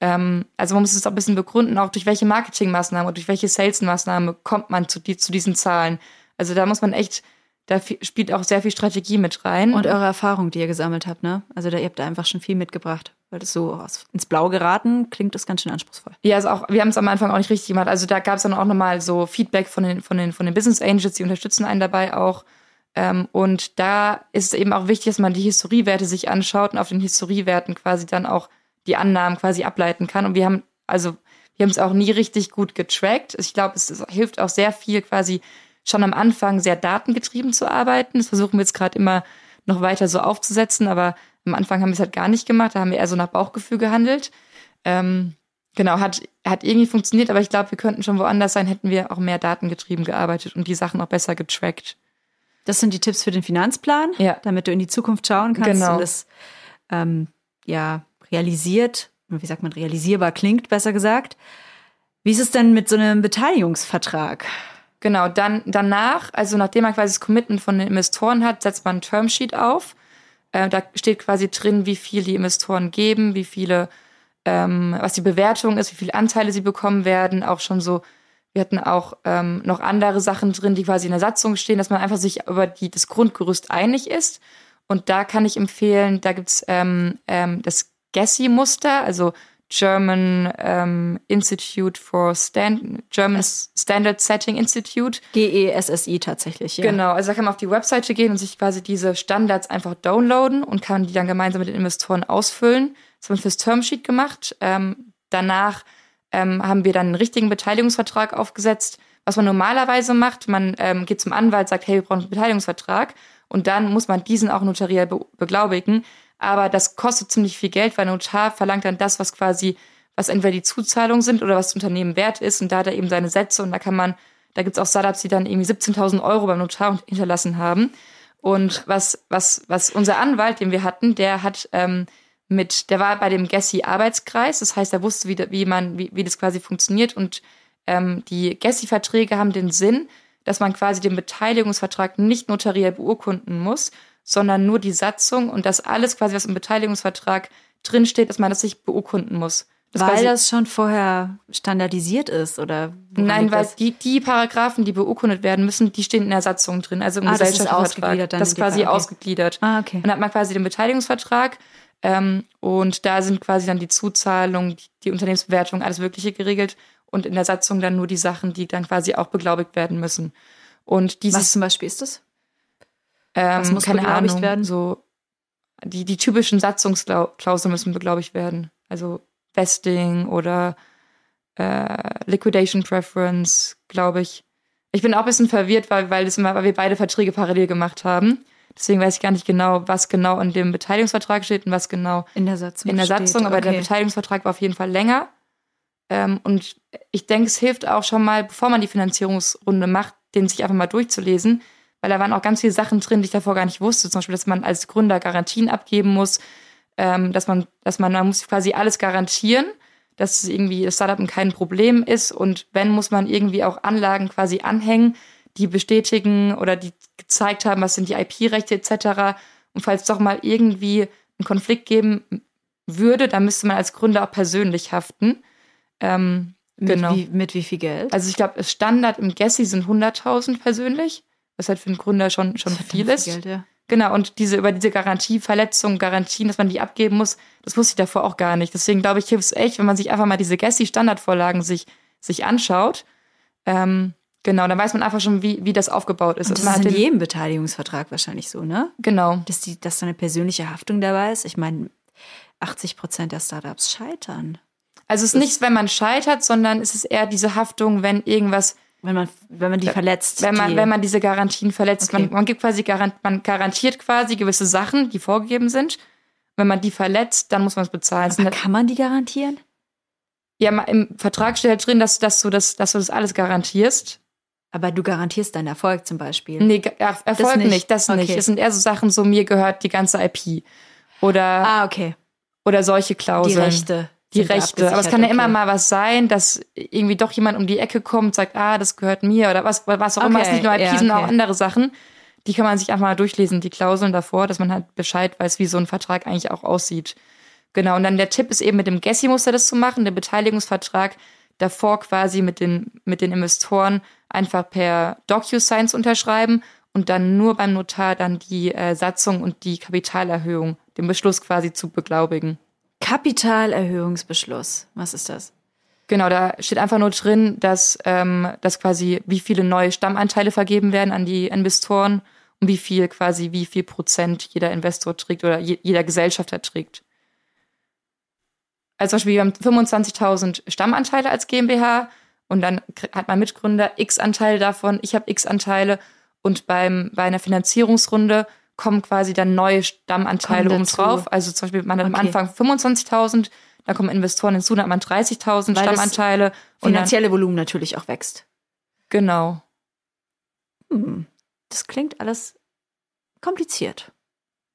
Ähm, also man muss es auch ein bisschen begründen, auch durch welche Marketingmaßnahmen und durch welche Sales-Maßnahme kommt man zu, die, zu diesen Zahlen. Also da muss man echt da spielt auch sehr viel Strategie mit rein. Und eure Erfahrung, die ihr gesammelt habt, ne? Also da, ihr habt da einfach schon viel mitgebracht. Weil das so ins Blau geraten klingt das ganz schön anspruchsvoll. Ja, also auch, wir haben es am Anfang auch nicht richtig gemacht. Also da gab es dann auch nochmal so Feedback von den, von, den, von den Business Angels, die unterstützen einen dabei auch. Ähm, und da ist es eben auch wichtig, dass man die Historiewerte sich anschaut und auf den Historiewerten quasi dann auch die Annahmen quasi ableiten kann. Und wir haben, also wir haben es auch nie richtig gut getrackt. Ich glaube, es, es hilft auch sehr viel quasi schon am Anfang sehr datengetrieben zu arbeiten. Das versuchen wir jetzt gerade immer noch weiter so aufzusetzen, aber am Anfang haben wir es halt gar nicht gemacht. Da haben wir eher so nach Bauchgefühl gehandelt. Ähm, genau, hat, hat irgendwie funktioniert, aber ich glaube, wir könnten schon woanders sein, hätten wir auch mehr datengetrieben gearbeitet und die Sachen auch besser getrackt. Das sind die Tipps für den Finanzplan, ja. damit du in die Zukunft schauen kannst genau. und es ähm, ja realisiert, wie sagt man, realisierbar klingt, besser gesagt. Wie ist es denn mit so einem Beteiligungsvertrag? Genau, dann danach, also nachdem man quasi das Commitment von den Investoren hat, setzt man ein Termsheet auf. Äh, da steht quasi drin, wie viel die Investoren geben, wie viele, ähm, was die Bewertung ist, wie viele Anteile sie bekommen werden. Auch schon so, wir hatten auch ähm, noch andere Sachen drin, die quasi in der Satzung stehen, dass man einfach sich über die, das Grundgerüst einig ist. Und da kann ich empfehlen, da gibt's ähm, ähm, das GESSI-Muster, also German ähm, Institute for Stand German Standard Setting Institute. GESSI tatsächlich, ja. Genau, also da kann man auf die Webseite gehen und sich quasi diese Standards einfach downloaden und kann die dann gemeinsam mit den Investoren ausfüllen. Das haben wir fürs Termsheet gemacht. Ähm, danach ähm, haben wir dann einen richtigen Beteiligungsvertrag aufgesetzt. Was man normalerweise macht, man ähm, geht zum Anwalt, sagt, hey, wir brauchen einen Beteiligungsvertrag und dann muss man diesen auch notariell be beglaubigen. Aber das kostet ziemlich viel Geld, weil Notar verlangt dann das, was quasi, was entweder die Zuzahlung sind oder was das Unternehmen wert ist. Und da hat er eben seine Sätze und da kann man, da gibt's auch Startups, die dann irgendwie 17.000 Euro beim Notar hinterlassen haben. Und was, was, was unser Anwalt, den wir hatten, der hat ähm, mit, der war bei dem Gessi Arbeitskreis, das heißt, er wusste, wie, wie man, wie, wie das quasi funktioniert. Und ähm, die Gessi-Verträge haben den Sinn, dass man quasi den Beteiligungsvertrag nicht notariell beurkunden muss, sondern nur die Satzung und das alles quasi, was im Beteiligungsvertrag drinsteht, dass man das sich beurkunden muss. Das weil das schon vorher standardisiert ist, oder? Nein, weil die, die Paragraphen, die beurkundet werden müssen, die stehen in der Satzung drin, also im ah, Gesellschaftsvertrag. Das ist, das ist quasi okay. ausgegliedert. Ah, okay. Dann hat man quasi den Beteiligungsvertrag ähm, und da sind quasi dann die Zuzahlung, die, die Unternehmensbewertung, alles Mögliche geregelt und in der Satzung dann nur die Sachen, die dann quasi auch beglaubigt werden müssen. Und dieses, Was zum Beispiel ist das? Ähm, Was muss keine Ahnung, werden? So die, die typischen Satzungsklauseln müssen beglaubigt werden. Also Vesting oder äh, Liquidation Preference, glaube ich. Ich bin auch ein bisschen verwirrt, weil, weil, das immer, weil wir beide Verträge parallel gemacht haben. Deswegen weiß ich gar nicht genau, was genau in dem Beteiligungsvertrag steht und was genau in der Satzung. In der Satzung, steht. aber okay. der Beteiligungsvertrag war auf jeden Fall länger. Ähm, und ich denke, es hilft auch schon mal, bevor man die Finanzierungsrunde macht, den sich einfach mal durchzulesen, weil da waren auch ganz viele Sachen drin, die ich davor gar nicht wusste. Zum Beispiel, dass man als Gründer Garantien abgeben muss, ähm, dass man, dass man, man muss quasi alles garantieren, dass irgendwie das Startup kein Problem ist und wenn, muss man irgendwie auch Anlagen quasi anhängen, die bestätigen oder die gezeigt haben, was sind die IP-Rechte etc. Und falls doch mal irgendwie einen Konflikt geben würde, dann müsste man als Gründer auch persönlich haften. Ähm, Mit, genau. wie, mit wie viel Geld? Also ich glaube, Standard im Gessi sind 100.000 persönlich, was halt für einen Gründer schon, schon viel ist. Geld, ja. Genau, und diese über diese Garantieverletzung, Garantien, dass man die abgeben muss, das wusste ich davor auch gar nicht. Deswegen glaube ich, hilft es echt, wenn man sich einfach mal diese Gessi-Standardvorlagen sich, sich anschaut. Ähm, genau, dann weiß man einfach schon, wie, wie das aufgebaut ist. Und das man ist in jedem Beteiligungsvertrag wahrscheinlich so, ne? genau. Dass, die, dass da eine persönliche Haftung dabei ist. Ich meine, 80 Prozent der Startups scheitern. Also es ist nicht, wenn man scheitert, sondern es ist eher diese Haftung, wenn irgendwas Wenn man, wenn man die verletzt. wenn man, die, wenn man diese Garantien verletzt. Okay. Man, man gibt quasi garant, man garantiert quasi gewisse Sachen, die vorgegeben sind. Wenn man die verletzt, dann muss man es bezahlen. Aber kann man die garantieren? ja, im Vertrag steht halt drin, dass, dass, du das, dass du das alles garantierst. Aber du garantierst deinen Erfolg zum Beispiel. Nee, er, Erfolg nicht. nicht. das nicht. Okay. Es sind eher so Sachen, so mir gehört die ganze IP. Oder, Ah, okay. oder solche Die Klauseln. Rechte. Die Rechte. Aber es kann ja immer okay. mal was sein, dass irgendwie doch jemand um die Ecke kommt, sagt, ah, das gehört mir oder was, was auch immer. Es Okay, ist nicht nur IP, ja, sondern auch okay. andere Sachen. Die kann man sich einfach mal durchlesen, die Klauseln davor, dass man halt Bescheid weiß, wie so ein Vertrag eigentlich auch aussieht. Genau. Und dann der Tipp ist eben mit dem Gessi-Muster das zu machen, den Beteiligungsvertrag davor quasi mit den, mit den Investoren einfach per DocuSign zu unterschreiben und dann nur beim Notar dann die äh, Satzung und die Kapitalerhöhung, den Beschluss quasi zu beglaubigen. Kapitalerhöhungsbeschluss. Was ist das? Genau, da steht einfach nur drin, dass, ähm, dass quasi wie viele neue Stammanteile vergeben werden an die Investoren und wie viel quasi wie viel Prozent jeder Investor trägt oder je, jeder Gesellschafter trägt. Also zum Beispiel, wir haben 25.000 Stammanteile als GmbH und dann hat mein Mitgründer x Anteile davon, ich habe x Anteile und beim, bei einer Finanzierungsrunde kommen quasi dann neue Stammanteile oben drauf. Also zum Beispiel, man hat am Okay. Anfang 25.000, dann kommen Investoren hinzu, dann hat man 30.000 Weil das Stammanteile. Und dann, Finanzielle Volumen natürlich auch wächst. genau. Hm. Das klingt alles kompliziert.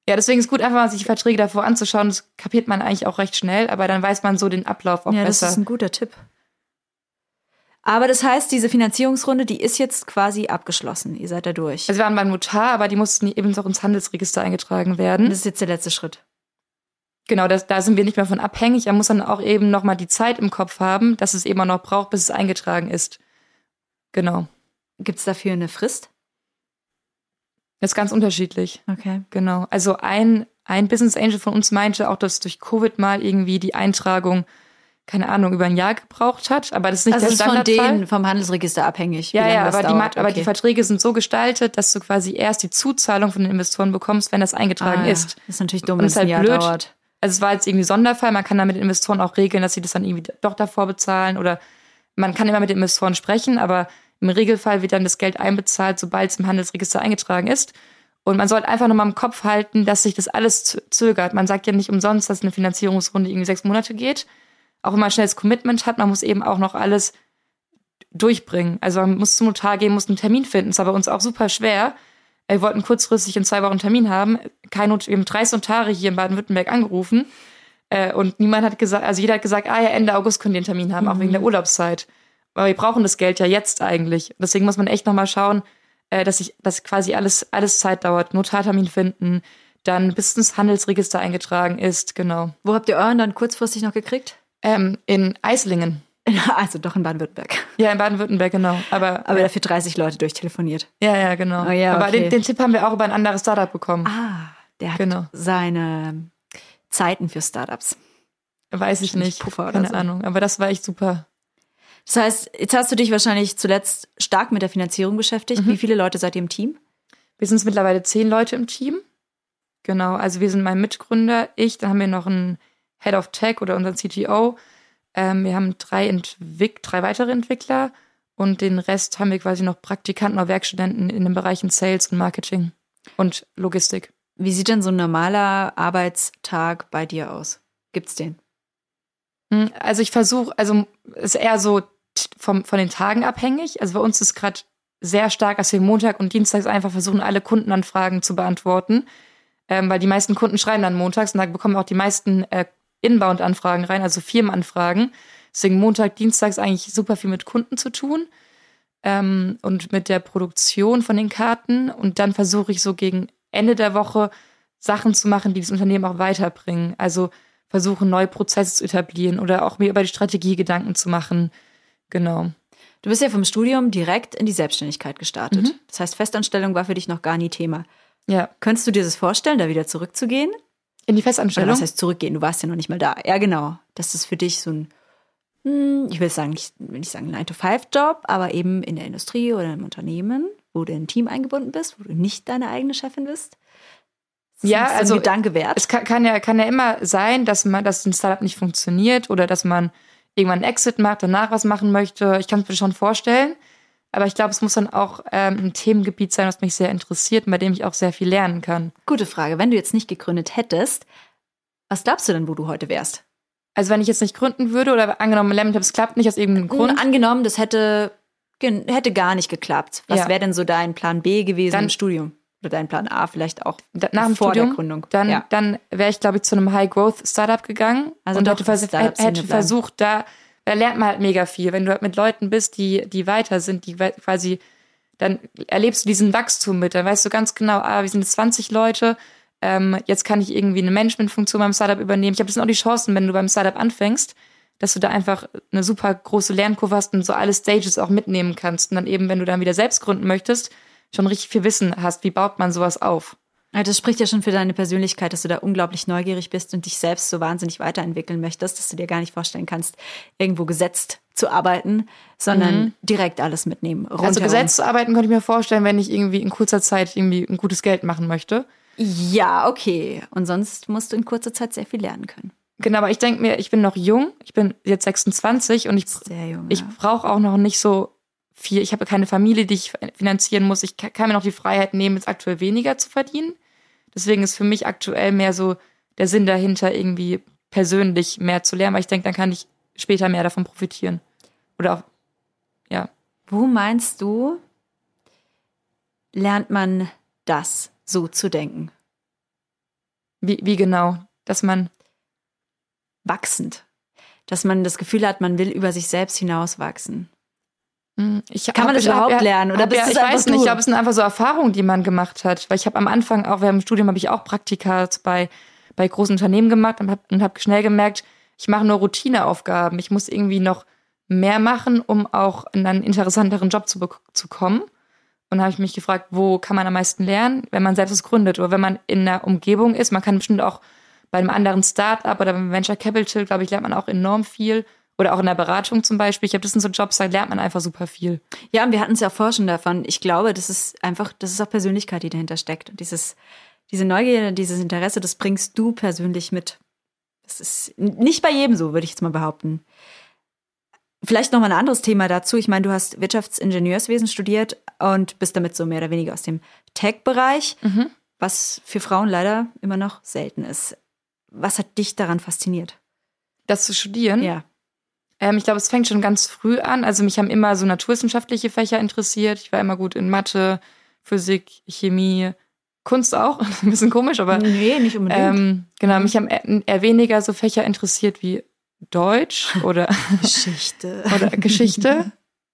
Ja, deswegen ist gut, einfach mal sich die Verträge davor anzuschauen. Das kapiert man eigentlich auch recht schnell, aber dann weiß man so den Ablauf auch ja, das besser. ist ein guter Tipp. Aber das heißt, diese Finanzierungsrunde, die ist jetzt quasi abgeschlossen. Ihr seid da durch. also wir waren beim Notar, aber die mussten eben noch ins Handelsregister eingetragen werden. das ist jetzt der letzte Schritt. Genau, das, da sind wir nicht mehr von abhängig. Er muss dann auch eben nochmal die Zeit im Kopf haben, dass es eben auch noch braucht, bis es eingetragen ist. Genau. Gibt es dafür eine Frist? Das ist ganz unterschiedlich. Okay. Genau. Also ein, ein Business Angel von uns meinte auch, dass durch Covid mal irgendwie die Eintragung, keine Ahnung, über ein Jahr gebraucht hat. Aber das ist nicht Also der es ist von Standardfall. denen, vom Handelsregister abhängig. Ja, ja, das aber die, dauert. Aber die Okay. Verträge sind so gestaltet, dass du quasi erst die Zuzahlung von den Investoren bekommst, wenn das eingetragen ah, ist. Das ist natürlich dumm, wenn es halt blöd. dauert. Also es war jetzt irgendwie Sonderfall, man kann da mit den Investoren auch regeln, dass sie das dann irgendwie doch davor bezahlen oder man kann immer mit den Investoren sprechen, aber im Regelfall wird dann das Geld einbezahlt, sobald es im Handelsregister eingetragen ist. Und man sollte einfach nochmal im Kopf halten, dass sich das alles zögert. Man sagt ja nicht umsonst, dass eine Finanzierungsrunde irgendwie sechs Monate geht. Auch wenn man ein schnelles Commitment hat, man muss eben auch noch alles durchbringen. Also man muss zum Notar gehen, muss einen Termin finden. Ist aber uns auch super schwer. Wir wollten kurzfristig in zwei Wochen einen Termin haben. Kein Not, wir haben 30 Notare hier in Baden-Württemberg angerufen. Äh, und niemand hat gesagt, also jeder hat gesagt, ah ja, Ende August können die einen Termin haben, auch wegen der Urlaubszeit. Aber wir brauchen das Geld ja jetzt eigentlich. Deswegen muss man echt nochmal schauen, äh, dass sich, dass quasi alles, alles Zeit dauert. Notartermin finden, dann bis ins Handelsregister eingetragen ist, genau. Wo habt ihr euren dann kurzfristig noch gekriegt? Ähm, in Eislingen. Also doch in Baden-Württemberg. Ja, in Baden-Württemberg, genau. Aber, Aber dafür 30 Leute durchtelefoniert. ja, ja, genau. Oh ja, Aber okay. den, den Tipp haben wir auch über ein anderes Startup bekommen. Ah, der hat Genau. seine Zeiten für Startups. Weiß ich nicht. Puffer oder Keine so. Ahnung. Aber das war echt super. Das heißt, jetzt hast du dich wahrscheinlich zuletzt stark mit der Finanzierung beschäftigt. Wie viele Leute seid ihr im Team? Wir sind mittlerweile zehn Leute im Team. Genau, also wir sind mein Mitgründer, ich, dann haben wir noch einen Head of Tech oder unseren CTO. Ähm, wir haben drei, Entwick drei weitere Entwickler und den Rest haben wir quasi noch Praktikanten oder Werkstudenten in den Bereichen Sales und Marketing und Logistik. Wie sieht denn so ein normaler Arbeitstag bei dir aus? Gibt's den? Hm, Also ich versuche, also es ist eher so vom, von den Tagen abhängig. Also bei uns ist gerade sehr stark, dass wir Montag und Dienstags einfach versuchen, alle Kundenanfragen zu beantworten. Ähm, weil die meisten Kunden schreiben dann montags und da bekommen wir auch die meisten äh, Inbound-Anfragen rein, also Firmenanfragen. Deswegen Montag, Dienstags eigentlich super viel mit Kunden zu tun ähm, und mit der Produktion von den Karten. Und dann versuche ich so gegen Ende der Woche Sachen zu machen, die das Unternehmen auch weiterbringen. Also versuchen, neue Prozesse zu etablieren oder auch mir über die Strategie Gedanken zu machen. Genau. Du bist ja vom Studium direkt in die Selbstständigkeit gestartet. Das heißt, Festanstellung war für dich noch gar nie Thema. Ja. Könntest du dir das vorstellen, da wieder zurückzugehen? In die Oder Festanstellung. was heißt zurückgehen? Du warst ja noch nicht mal da. Ja, genau. Das ist für dich so ein, hm, ich will sagen, ich will nicht sagen 9-to-5-Job, aber eben in der Industrie oder im Unternehmen, wo du in ein Team eingebunden bist, wo du nicht deine eigene Chefin bist. Das Ja, ist also Gedanke wert. es kann, kann, ja, kann ja immer sein, dass man, dass ein Startup nicht funktioniert oder dass man irgendwann einen Exit macht, danach was machen möchte. Ich kann es mir schon vorstellen. Aber ich glaube, es muss dann auch ähm, ein Themengebiet sein, was mich sehr interessiert und bei dem ich auch sehr viel lernen kann. Gute Frage. Wenn du jetzt nicht gegründet hättest, was glaubst du denn, wo du heute wärst? Also wenn ich jetzt nicht gründen würde oder angenommen, Lemon es klappt nicht aus irgendeinem Grund, Angenommen, das hätte, hätte gar nicht geklappt. Was Ja. wäre denn so dein Plan B gewesen Dann- im Studium? Oder dein Plan A vielleicht auch nach dem vor Studium, der Gründung? dann, ja. dann wäre ich, glaube ich, zu einem High-Growth-Startup gegangen Also und hätte, vers hätte versucht, da, da lernt man halt mega viel. Wenn du halt mit Leuten bist, die, die weiter sind, die quasi, dann erlebst du diesen Wachstum mit. Dann weißt du ganz genau, ah, wir sind jetzt 20 Leute, ähm, jetzt kann ich irgendwie eine Managementfunktion beim Startup übernehmen. Ich habe sind auch die Chancen, wenn du beim Startup anfängst, dass du da einfach eine super große Lernkurve hast und so alle Stages auch mitnehmen kannst. Und dann eben, wenn du dann wieder selbst gründen möchtest, schon richtig viel Wissen hast, wie baut man sowas auf. Ja, Das spricht ja schon für deine Persönlichkeit, dass du da unglaublich neugierig bist und dich selbst so wahnsinnig weiterentwickeln möchtest, dass du dir gar nicht vorstellen kannst, irgendwo gesetzt zu arbeiten, sondern direkt alles mitnehmen. Also rundherum. gesetzt zu arbeiten könnte ich mir vorstellen, wenn ich irgendwie in kurzer Zeit irgendwie ein gutes Geld machen möchte. Ja, okay. Und sonst musst du in kurzer Zeit sehr viel lernen können. Genau, aber ich denke mir, ich bin noch jung, ich bin jetzt 26 und ich, jung. ich ja. brauche auch noch nicht so viel. Ich habe keine Familie, die ich finanzieren muss. Ich ka- kann mir noch die Freiheit nehmen, jetzt aktuell weniger zu verdienen. Deswegen ist für mich aktuell mehr so der Sinn dahinter, irgendwie persönlich mehr zu lernen, weil ich denke, dann kann ich später mehr davon profitieren. Oder auch, ja. Wo meinst du, lernt man das so zu denken? Wie, wie genau? Dass man, Wachsend. Dass man das Gefühl hat, man will über sich selbst hinauswachsen. Hm, Ich Kann man hab- das hab überhaupt ja- lernen? Oder hab bist ja, ich es weiß nicht, ich glaube, es sind einfach so Erfahrungen, die man gemacht hat. Weil ich habe am Anfang, auch während dem Studium, habe ich auch Praktika bei, bei großen Unternehmen gemacht und habe hab schnell gemerkt, ich mache nur Routineaufgaben. Ich muss irgendwie noch mehr machen, um auch in einen interessanteren Job zu, zu kommen. Und da habe ich mich gefragt, wo kann man am meisten lernen, wenn man selbst was gründet oder wenn man in einer Umgebung ist. Man kann bestimmt auch bei einem anderen Start-up oder beim Venture Capital, glaube ich, lernt man auch enorm viel. Oder auch in der Beratung zum Beispiel. Ich glaube, das sind so Jobs, da lernt man einfach super viel. Ja, und wir hatten es ja vorher schon davon. Ich glaube, das ist einfach, das ist auch Persönlichkeit, die dahinter steckt. Und dieses, diese Neugier, dieses Interesse, das bringst du persönlich mit. Das ist nicht bei jedem so, würde ich jetzt mal behaupten. Vielleicht noch mal ein anderes Thema dazu. Ich meine, du hast Wirtschaftsingenieurswesen studiert und bist damit so mehr oder weniger aus dem Tech-Bereich, was für Frauen leider immer noch selten ist. Was hat dich daran fasziniert? Das zu studieren? Ja. Ähm, ich glaube, es fängt schon ganz früh an. Also mich haben immer so naturwissenschaftliche Fächer interessiert. Ich war immer gut in Mathe, Physik, Chemie, Kunst auch. Ein bisschen komisch, aber Nee, nicht unbedingt. ähm, genau, mich haben eher, eher weniger so Fächer interessiert wie Deutsch oder, Geschichte. oder Geschichte.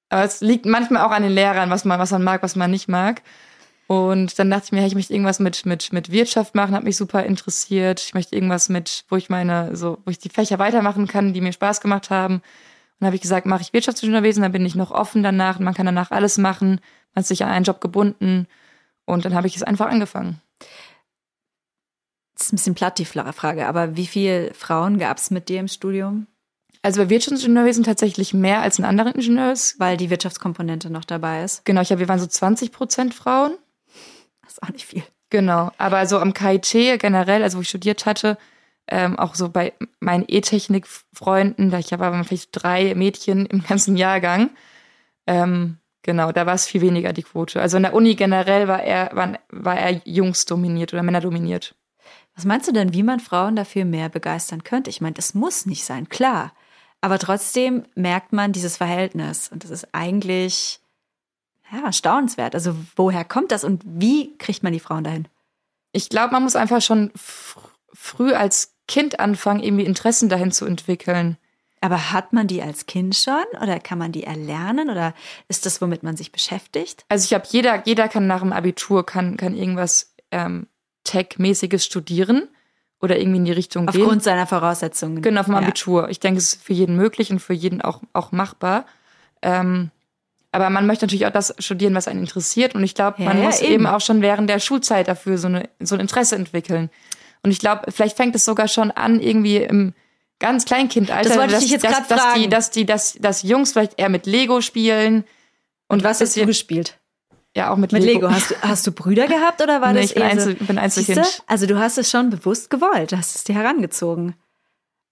Aber es liegt manchmal auch an den Lehrern, was man, was man mag, was man nicht mag. Und dann dachte ich mir, hey, ich möchte irgendwas mit, mit, mit Wirtschaft machen, hat mich super interessiert. Ich möchte irgendwas mit, wo ich meine, so, wo ich die Fächer weitermachen kann, die mir Spaß gemacht haben. Und dann habe ich gesagt, mache ich Wirtschaftsingenieurwesen, dann bin ich noch offen danach. Man kann danach alles machen. Man ist sich an einen Job gebunden. Und dann habe ich es einfach angefangen. Das ist ein bisschen platt, die flache Frage, aber wie viele Frauen gab es mit dir im Studium? Also bei Wirtschaftsingenieurwesen tatsächlich mehr als in anderen Ingenieurs. Weil die Wirtschaftskomponente noch dabei ist. Genau, ich habe, wir waren so 20 Prozent Frauen. Ist auch nicht viel. Genau, aber so am KIT generell, also wo ich studiert hatte, ähm, auch so bei meinen E-Technik-Freunden, da ich habe aber vielleicht drei Mädchen im ganzen Jahrgang, ähm, genau, da war es viel weniger die Quote. Also in der Uni generell war er, war, war er Jungs dominiert oder Männer dominiert. Was meinst du denn, wie man Frauen dafür mehr begeistern könnte? Ich meine, das muss nicht sein, klar. Aber trotzdem merkt man dieses Verhältnis. Und das ist eigentlich ja, staunenswert. Also woher kommt das und wie kriegt man die Frauen dahin? Ich glaube, man muss einfach schon fr früh als Kind anfangen, irgendwie Interessen dahin zu entwickeln. Aber hat man die als Kind schon oder kann man die erlernen oder ist das, womit man sich beschäftigt? Also ich glaube, jeder, jeder kann nach dem Abitur kann, kann irgendwas ähm, Tech-mäßiges studieren oder irgendwie in die Richtung Aufgrund gehen. Aufgrund seiner Voraussetzungen. Genau, vom Abitur. Ja. Ich denke, es ist für jeden möglich und für jeden auch, auch machbar. Ähm, aber man möchte natürlich auch das studieren, was einen interessiert. Und ich glaube, man ja, muss eben. eben. auch schon während der Schulzeit dafür so, eine, so ein Interesse entwickeln. Und ich glaube, vielleicht fängt es sogar schon an, irgendwie im ganz Kleinkindalter, das wollte ich dich jetzt dass, dass, die, dass die, dass, dass Jungs vielleicht eher mit Lego spielen. Und, und was hast du gespielt? Ja, auch mit, mit Lego. Lego. Hast du, hast du Brüder gehabt oder war nee, das ich bin, eher Einzel, so? bin Einzelkind. Siehste? Also du hast es schon bewusst gewollt, hast es dir herangezogen.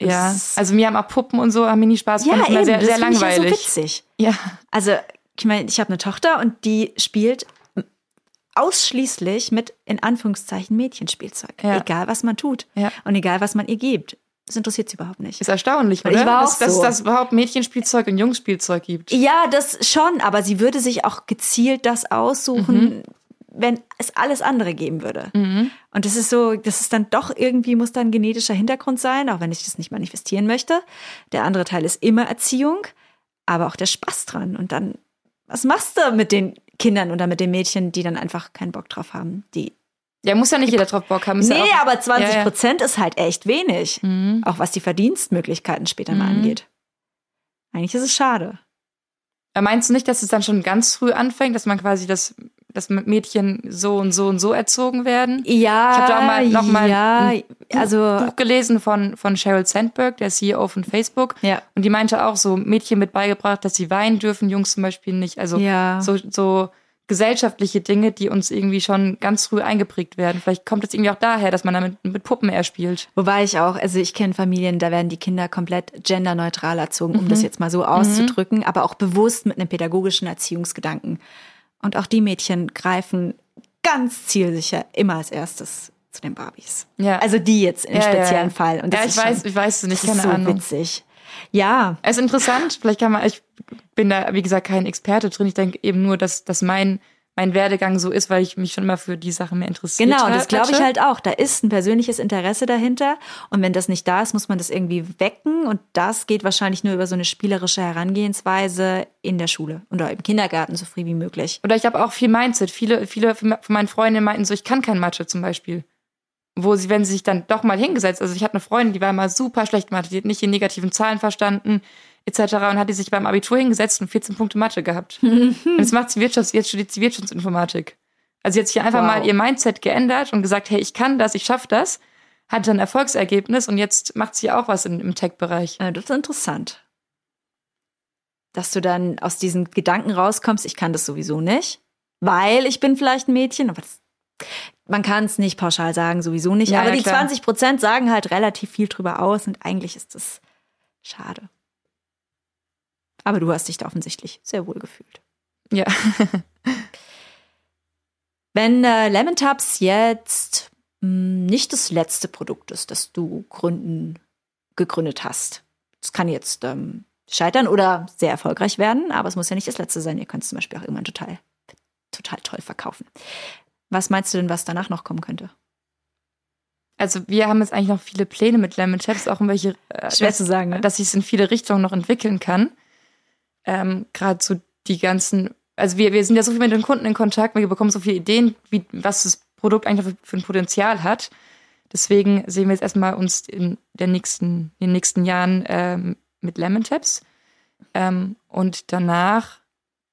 Ja, also mir haben auch Puppen und so, haben mir nie Spaß gemacht, ja, eben, sehr, das sehr langweilig. Ich ja so witzig. Ja. Also ich meine, ich habe eine Tochter und die spielt ausschließlich mit in Anführungszeichen Mädchenspielzeug. Ja. Egal was man tut ja. und egal was man ihr gibt. Das interessiert sie überhaupt nicht. Ist erstaunlich, oder? Ich war auch dass, so. dass es überhaupt Mädchenspielzeug und Jungsspielzeug gibt. Ja, das schon, aber sie würde sich auch gezielt das aussuchen, mhm. wenn es alles andere geben würde. Mhm. Und das ist so, das ist dann doch irgendwie, muss da ein genetischer Hintergrund sein, auch wenn ich das nicht manifestieren möchte. Der andere Teil ist immer Erziehung, aber auch der Spaß dran. Und dann, was machst du mit den Kindern oder mit den Mädchen, die dann einfach keinen Bock drauf haben, die ja, muss ja nicht jeder drauf Bock haben. Ist nee, ja aber 20 Prozent ja, ja. ist halt echt wenig. Mhm. Auch was die Verdienstmöglichkeiten später mhm. mal angeht. Eigentlich ist es schade. Meinst du nicht, dass es dann schon ganz früh anfängt, dass man quasi das, dass Mädchen so und so und so erzogen werden? Ja, ich habe da auch mal noch mal ja, Buch, also Buch gelesen von von Sheryl Sandberg, der CEO von Facebook. Ja. Und die meinte auch so Mädchen mit beigebracht, dass sie weinen dürfen, Jungs zum Beispiel nicht. Also ja. so so gesellschaftliche Dinge, die uns irgendwie schon ganz früh eingeprägt werden. Vielleicht kommt es irgendwie auch daher, dass man damit mit Puppen eher spielt. Wobei ich auch, also ich kenne Familien, da werden die Kinder komplett genderneutral erzogen, um mhm. das jetzt mal so auszudrücken, mhm. aber auch bewusst mit einem pädagogischen Erziehungsgedanken. Und auch die Mädchen greifen ganz zielsicher immer als erstes zu den Barbies. Ja. Also die jetzt im ja, speziellen ja, Fall. Und das ja, ich ist weiß, schon, ich weiß es nicht, das keine ist so Ahnung. witzig. Ja. Es ist interessant, vielleicht kann man, ich bin da, wie gesagt, kein Experte drin. Ich denke eben nur, dass, dass mein mein Werdegang so ist, weil ich mich schon immer für die Sachen mehr interessiert Genau, das glaube ich halt auch. Da ist ein persönliches Interesse dahinter. Und wenn das nicht da ist, muss man das irgendwie wecken. Und das geht wahrscheinlich nur über so eine spielerische Herangehensweise in der Schule oder im Kindergarten so früh wie möglich. Oder ich habe auch viel Mindset. Viele, viele von meinen Freundinnen meinten so, ich kann kein Mathe zum Beispiel. Wo sie, wenn sie sich dann doch mal hingesetzt, also ich hatte eine Freundin, die war immer super schlecht Mathe, die hat nicht die negativen Zahlen verstanden, etc. und hat die sich beim Abitur hingesetzt und 14 Punkte Mathe gehabt. und jetzt macht sie Wirtschafts, jetzt studiert sie Wirtschaftsinformatik. Also sie hat sich einfach wow. mal ihr Mindset geändert und gesagt, hey, ich kann das, ich schaffe das, hat dann Erfolgsergebnis und jetzt macht sie auch was in, im Tech-Bereich. Ja, das ist interessant. Dass du dann aus diesen Gedanken rauskommst, ich kann das sowieso nicht, weil ich bin vielleicht ein Mädchen, aber das, man kann es nicht pauschal sagen, sowieso nicht. Ja, aber ja, die klar. 20 Prozent sagen halt relativ viel drüber aus und eigentlich ist das schade. Aber du hast dich da offensichtlich sehr wohl gefühlt. Ja. Wenn äh, Lemon Tubs jetzt mh, nicht das letzte Produkt ist, das du gründen, gegründet hast, es kann jetzt ähm, scheitern oder sehr erfolgreich werden, aber es muss ja nicht das letzte sein. Ihr könnt es zum Beispiel auch irgendwann total, total toll verkaufen. Was meinst du denn, was danach noch kommen könnte? Also wir haben jetzt eigentlich noch viele Pläne mit Lemon Chaps, auch in welche, äh, Schwer dass, zu sagen, ne? dass ich es in viele Richtungen noch entwickeln kann. Ähm, Gerade so die ganzen, also wir, wir sind ja so viel mit den Kunden in Kontakt, wir bekommen so viele Ideen, wie, was das Produkt eigentlich für, für ein Potenzial hat. Deswegen sehen wir jetzt erstmal uns in, der nächsten, in den nächsten Jahren ähm, mit Lemon Taps. Ähm, und danach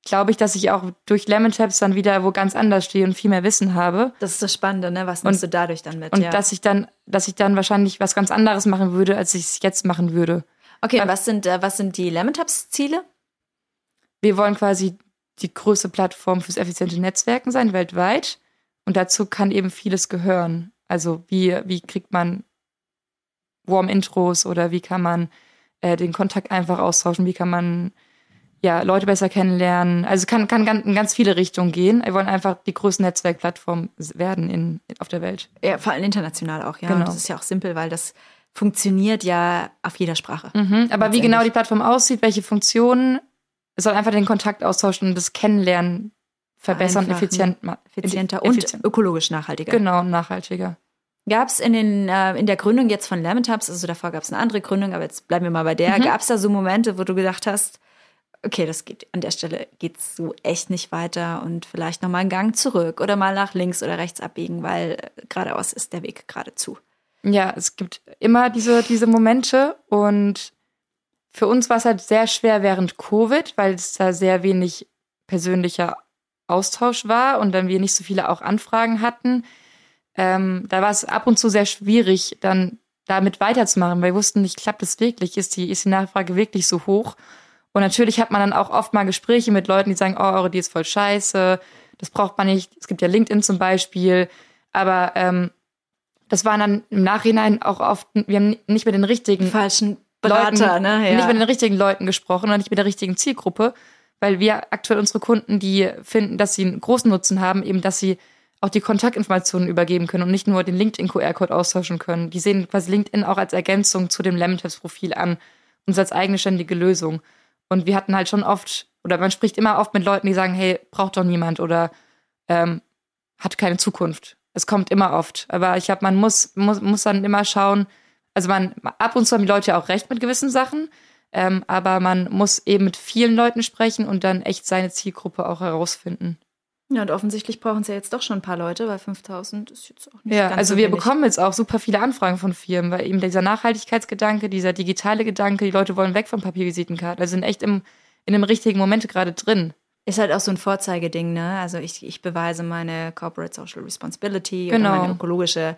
glaube ich, dass ich auch durch Lemon Taps dann wieder wo ganz anders stehe und viel mehr Wissen habe. Das ist das Spannende, ne? Was nimmst Und- du dadurch dann mit? Und ja. dass ich dann, dass ich dann wahrscheinlich was ganz anderes machen würde, als ich es jetzt machen würde. okay, und was sind, äh, was sind die Lemon Tubs Ziele? Wir wollen quasi die größte Plattform fürs effiziente Netzwerken sein, weltweit. Und dazu kann eben vieles gehören. Also wie, wie kriegt man Warm-Intros oder wie kann man äh, den Kontakt einfach austauschen, wie kann man ja, Leute besser kennenlernen. Also kann, kann ganz, in ganz viele Richtungen gehen. Wir wollen einfach die größte Netzwerkplattform werden in, auf der Welt. Ja, vor allem international auch, ja. Genau. Und das ist ja auch simpel, weil das funktioniert ja auf jeder Sprache. Mhm. Aber wie genau die Plattform aussieht, welche Funktionen, es soll einfach den Kontakt austauschen und das Kennenlernen verbessern, effizient, effizienter effizient. und ökologisch nachhaltiger. Genau, nachhaltiger. Gab es in, den, äh, in der Gründung jetzt von Lemon Tubs, also davor gab es eine andere Gründung, aber jetzt bleiben wir mal bei der, mhm. gab es da so Momente, wo du gedacht hast, okay, das geht an der Stelle geht's so echt nicht weiter und vielleicht nochmal einen Gang zurück oder mal nach links oder rechts abbiegen, weil äh, geradeaus ist der Weg geradezu. Ja, es gibt immer diese, diese Momente und für uns war es halt sehr schwer während Covid, weil es da sehr wenig persönlicher Austausch war und dann wir nicht so viele auch Anfragen hatten. Ähm, da war es ab und zu sehr schwierig, dann damit weiterzumachen, weil wir wussten nicht, klappt es wirklich, ist die, ist die Nachfrage wirklich so hoch? Und natürlich hat man dann auch oft mal Gespräche mit Leuten, die sagen, oh, eure Idee ist voll scheiße, das braucht man nicht. Es gibt ja LinkedIn zum Beispiel. Aber ähm, das waren dann im Nachhinein auch oft, wir haben nicht mit den richtigen falschen Berater, Leuten, ne? Ja. nicht mit den richtigen Leuten gesprochen oder nicht mit der richtigen Zielgruppe, weil wir aktuell unsere Kunden, die finden, dass sie einen großen Nutzen haben, eben, dass sie auch die Kontaktinformationen übergeben können und nicht nur den LinkedIn-QR-Code austauschen können. Die sehen quasi LinkedIn auch als Ergänzung zu dem Lemon-Profil an und als eigenständige Lösung. Und wir hatten halt schon oft, oder man spricht immer oft mit Leuten, die sagen, hey, braucht doch niemand oder ähm, hat keine Zukunft. Es kommt immer oft. Aber ich glaube, man muss, muss, muss dann immer schauen, also man, ab und zu haben die Leute auch recht mit gewissen Sachen, ähm, aber man muss eben mit vielen Leuten sprechen und dann echt seine Zielgruppe auch herausfinden. Ja, und offensichtlich brauchen es ja jetzt doch schon ein paar Leute, weil 5000 ist jetzt auch nicht Ja, ganz also so wir wenig. bekommen jetzt auch super viele Anfragen von Firmen, weil eben dieser Nachhaltigkeitsgedanke, dieser digitale Gedanke, die Leute wollen weg von Papiervisitenkarten, also sind echt im, in dem richtigen Moment gerade drin. Ist halt auch so ein Vorzeigeding, ne? Also ich, ich beweise meine Corporate Social Responsibility Genau. meine ökologische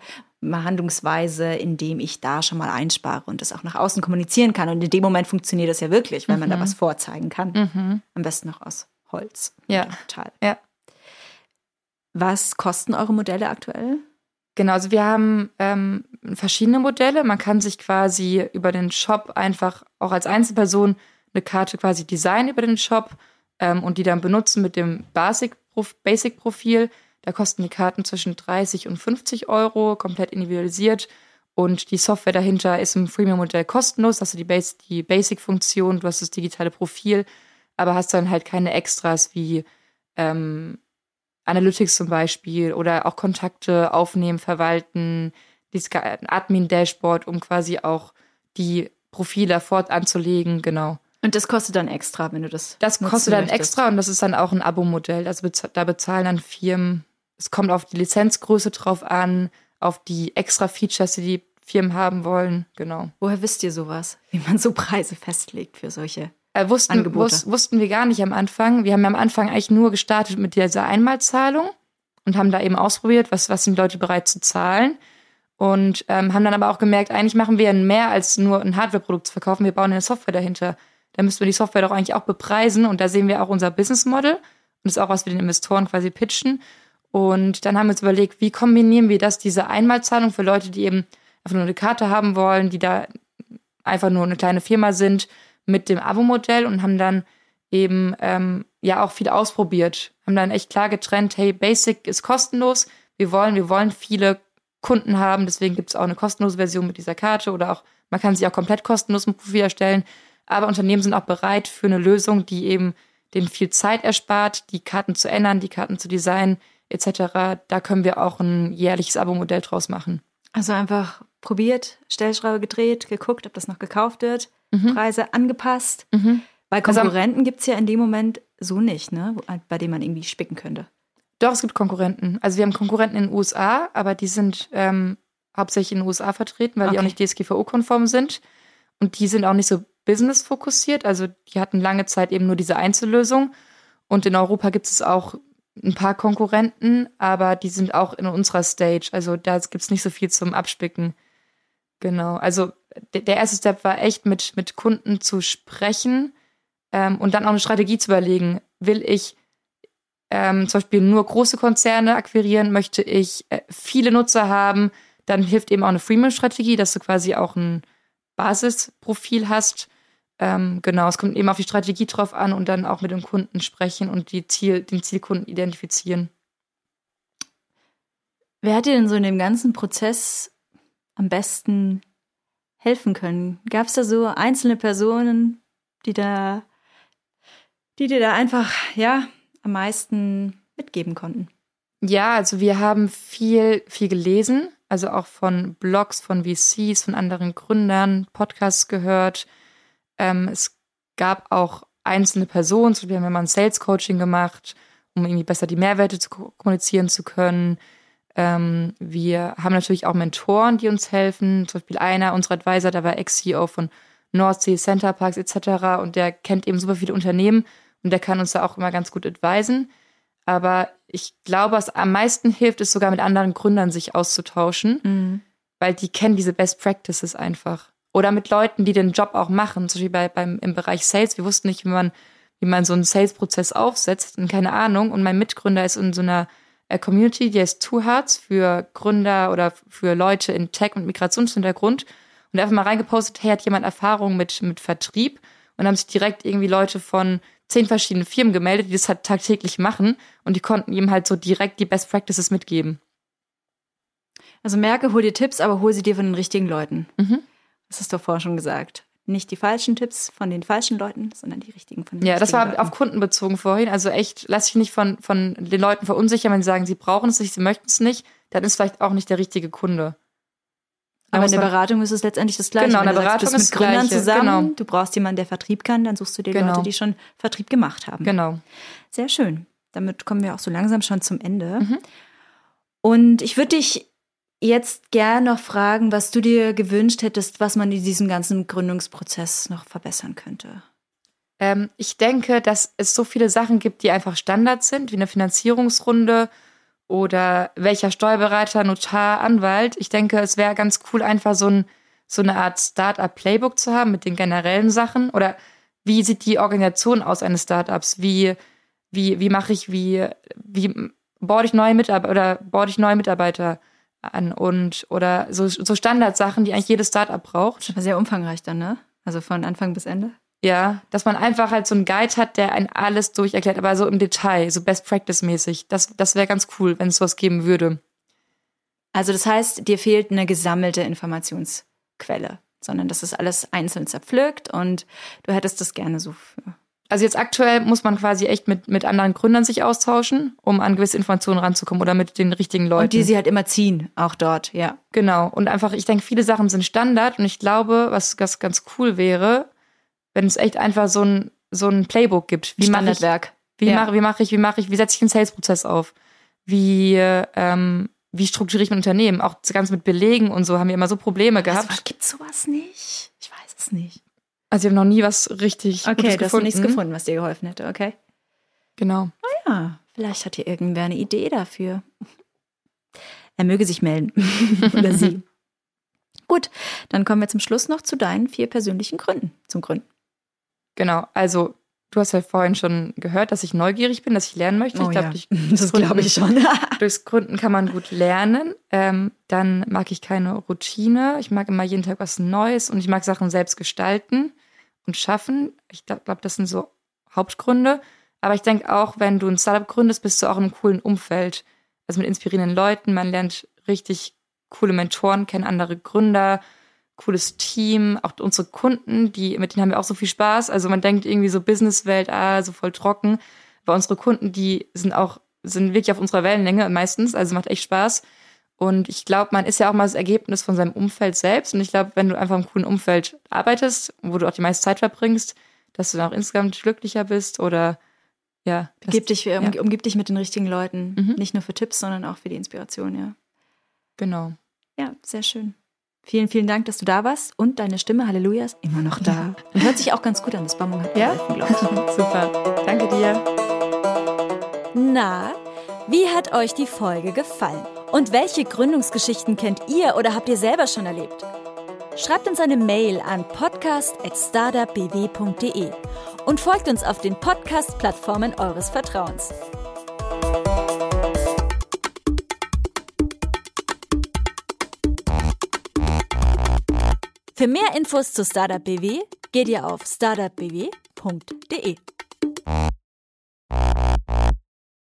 Handlungsweise, indem ich da schon mal einspare und das auch nach außen kommunizieren kann. Und in dem Moment funktioniert das ja wirklich, weil man da was vorzeigen kann. Am besten noch aus Holz. Ja. Total. Ja. Was kosten eure Modelle aktuell? Genau, also wir haben ähm, verschiedene Modelle. Man kann sich quasi über den Shop einfach auch als Einzelperson eine Karte quasi designen über den Shop ähm, und die dann benutzen mit dem Basic-Prof- Basic-Profil. Da kosten die Karten zwischen 30 und 50 Euro, komplett individualisiert. Und die Software dahinter ist im Freemium-Modell kostenlos. Das ist die, Bas die Basic-Funktion, du hast das digitale Profil, aber hast dann halt keine Extras wie ähm, Analytics zum Beispiel oder auch Kontakte aufnehmen, verwalten, dieses ein Admin-Dashboard, um quasi auch die Profile fort anzulegen, genau. Und das kostet dann extra, wenn du das. Das kostet dann möchtest. extra und das ist dann auch ein Abo-Modell. Also da bezahlen dann Firmen, es kommt auf die Lizenzgröße drauf an, auf die extra Features, die die Firmen haben wollen, genau. Woher wisst ihr sowas? Wie man so Preise festlegt für solche? Äh, wussten, wus wussten wir gar nicht am Anfang. Wir haben ja am Anfang eigentlich nur gestartet mit dieser Einmalzahlung und haben da eben ausprobiert, was, was sind Leute bereit zu zahlen. Und ähm, haben dann aber auch gemerkt, eigentlich machen wir mehr als nur ein Hardware-Produkt zu verkaufen. Wir bauen eine Software dahinter. Da müssen wir die Software doch eigentlich auch bepreisen. Und da sehen wir auch unser Business Model. Und das ist auch, was wir den Investoren quasi pitchen. Und dann haben wir uns überlegt, wie kombinieren wir das, diese Einmalzahlung für Leute, die eben einfach nur eine Karte haben wollen, die da einfach nur eine kleine Firma sind, mit dem Abo-Modell und haben dann eben ähm, ja auch viel ausprobiert. Haben dann echt klar getrennt, hey, Basic ist kostenlos. Wir wollen, wir wollen viele Kunden haben, deswegen gibt es auch eine kostenlose Version mit dieser Karte oder auch, man kann sich auch komplett kostenlos ein Profil erstellen. Aber Unternehmen sind auch bereit für eine Lösung, die eben denen viel Zeit erspart, die Karten zu ändern, die Karten zu designen, etc. Da können wir auch ein jährliches Abo-Modell draus machen. Also einfach probiert, Stellschraube gedreht, geguckt, ob das noch gekauft wird, Mhm. Preise angepasst. Weil Also Konkurrenten gibt es ja in dem Moment so nicht, ne? Wo- bei denen man irgendwie spicken könnte. Doch, es gibt Konkurrenten. Also wir haben Konkurrenten in den USA, aber die sind ähm, hauptsächlich in den USA vertreten, weil die auch Okay. nicht DSGVO-konform sind. Und die sind auch nicht so business-fokussiert. Also die hatten lange Zeit eben nur diese Einzellösung. Und in Europa gibt es auch ein paar Konkurrenten, aber die sind auch in unserer Stage. Also da gibt es nicht so viel zum Abspicken. Genau. Also der, erste Step war echt mit, mit Kunden zu sprechen ähm, und dann auch eine Strategie zu überlegen. Will ich ähm, zum Beispiel nur große Konzerne akquirieren, möchte ich äh, viele Nutzer haben, dann hilft eben auch eine Freemium-Strategie, dass du quasi auch ein Basisprofil hast. Ähm, genau, es kommt eben auf die Strategie drauf an und dann auch mit dem Kunden sprechen und die Ziel, den Zielkunden identifizieren. Wer hat dir denn so in dem ganzen Prozess am besten helfen können? Gab es da so einzelne Personen, die da, die dir da einfach, ja, am meisten mitgeben konnten? Ja, also wir haben viel, viel gelesen, also auch von Blogs, von VCs, von anderen Gründern, Podcasts gehört. Ähm, es gab auch einzelne Personen, so wir haben mal ein Sales Coaching gemacht, um irgendwie besser die Mehrwerte zu kommunizieren zu können. Ähm, wir haben natürlich auch Mentoren, die uns helfen. Zum Beispiel einer unserer Advisor, der war Ex-CEO von Nordsee, Center Parks etc. Und der kennt eben super viele Unternehmen und der kann uns da auch immer ganz gut advisen. Aber ich glaube, was am meisten hilft, ist sogar mit anderen Gründern sich auszutauschen, mhm. weil die kennen diese Best Practices einfach. Oder mit Leuten, die den Job auch machen, zum Beispiel bei, beim, im Bereich Sales. Wir wussten nicht, wie man, wie man so einen Sales-Prozess aufsetzt und keine Ahnung. Und mein Mitgründer ist in so einer Community, die heißt Two Hearts für Gründer oder für Leute in Tech- und Migrationshintergrund. Und einfach mal reingepostet, hey, hat jemand Erfahrung mit, mit Vertrieb? Und haben sich direkt irgendwie Leute von zehn verschiedenen Firmen gemeldet, die das halt tagtäglich machen und die konnten ihm halt so direkt die Best Practices mitgeben. Also merke, hol dir Tipps, aber hol sie dir von den richtigen Leuten. Mhm. Das hast du vorher schon gesagt. Nicht die falschen Tipps von den falschen Leuten, sondern die richtigen von den Ja, das war Leuten. auf Kunden bezogen vorhin. Also echt, lass dich nicht von, von den Leuten verunsichern, wenn sie sagen, sie brauchen es nicht, sie möchten es nicht, dann ist vielleicht auch nicht der richtige Kunde. Aber in der Beratung ist es letztendlich das Gleiche. Genau, in der Beratung sagst, mit Gründern Gleiche. zusammen. Genau. Du brauchst jemanden, der Vertrieb kann, dann suchst du dir genau. Leute, die schon Vertrieb gemacht haben. Genau. Sehr schön. Damit kommen wir auch so langsam schon zum Ende. Mhm. Und ich würde dich jetzt gerne noch fragen, was du dir gewünscht hättest, was man in diesem ganzen Gründungsprozess noch verbessern könnte. Ähm, ich denke, dass es so viele Sachen gibt, die einfach Standard sind, wie eine Finanzierungsrunde oder welcher Steuerberater, Notar, Anwalt. Ich denke, es wäre ganz cool, einfach so, ein, so eine Art Startup-Playbook zu haben mit den generellen Sachen. Oder wie sieht die Organisation aus eines Startups? Wie, wie, wie mache ich, wie, wie bohre ich neue Mitarbeiter oder bohre ich neue Mitarbeiter an und oder so, so Standardsachen, die eigentlich jedes Startup braucht. Aber sehr umfangreich dann, ne? Also von Anfang bis Ende. Ja, dass man einfach halt so einen Guide hat, der ein alles durcherklärt, aber so im Detail, so Best Practice mäßig. Das, das wäre ganz cool, wenn es sowas geben würde. Also das heißt, dir fehlt eine gesammelte Informationsquelle, sondern das ist alles einzeln zerpflückt und du hättest das gerne so für. Also jetzt aktuell muss man quasi echt mit, mit anderen Gründern sich austauschen, um an gewisse Informationen ranzukommen oder mit den richtigen Leuten. Und die sie halt immer ziehen, auch dort, ja. Genau. Und einfach, ich denke, viele Sachen sind Standard und ich glaube, was, was ganz cool wäre, wenn es echt einfach so ein, so ein Playbook gibt. Wie Standardwerk. Wie ja. mache wie mach ich, wie mache ich, wie setze ich einen Sales-Prozess auf? Wie, ähm, wie strukturiere ich mein Unternehmen? Auch ganz mit Belegen und so haben wir immer so Probleme gehabt. Was, gibt's sowas nicht? Ich weiß es nicht. Also ich habe noch nie was richtig okay, Gutes du hast gefunden. nichts gefunden, was dir geholfen hätte, okay? Genau. Ah ja, vielleicht hat hier irgendwer eine Idee dafür. Er möge sich melden. Oder sie. Gut, dann kommen wir zum Schluss noch zu deinen vier persönlichen Gründen zum Gründen. Genau, also du hast ja vorhin schon gehört, dass ich neugierig bin, dass ich lernen möchte. Oh, ich glaube, ja. das glaube ich schon. durchs Gründen kann man gut lernen. Ähm, dann mag ich keine Routine. Ich mag immer jeden Tag was Neues und ich mag Sachen selbst gestalten und schaffen. Ich glaube, glaub, das sind so Hauptgründe. Aber ich denke auch, wenn du ein Startup gründest, bist du auch in einem coolen Umfeld. Also mit inspirierenden Leuten. Man lernt richtig coole Mentoren kennen, andere Gründer cooles Team, auch unsere Kunden, die, mit denen haben wir auch so viel Spaß. Also man denkt irgendwie so Businesswelt, ah, so voll trocken. Aber unsere Kunden, die sind auch, sind wirklich auf unserer Wellenlänge meistens, also macht echt Spaß. Und ich glaube, man ist ja auch mal das Ergebnis von seinem Umfeld selbst. Und ich glaube, wenn du einfach im coolen Umfeld arbeitest, wo du auch die meiste Zeit verbringst, dass du dann auch insgesamt glücklicher bist oder ja. Umgib dich, um, ja. umgib dich mit den richtigen Leuten. Mhm. Nicht nur für Tipps, sondern auch für die Inspiration, ja. Genau. Ja, sehr schön. Vielen, vielen Dank, dass du da warst und deine Stimme, Halleluja, ist immer noch da. Und hört sich auch ganz gut an. Das Bombing hat ja? glaube ich. Super. Danke dir. Na, wie hat euch die Folge gefallen? Und welche Gründungsgeschichten kennt ihr oder habt ihr selber schon erlebt? Schreibt uns eine Mail an podcast.startupbw.de und folgt uns auf den Podcast-Plattformen eures Vertrauens. Für mehr Infos zu Startup BW geht ihr auf startupbw.de.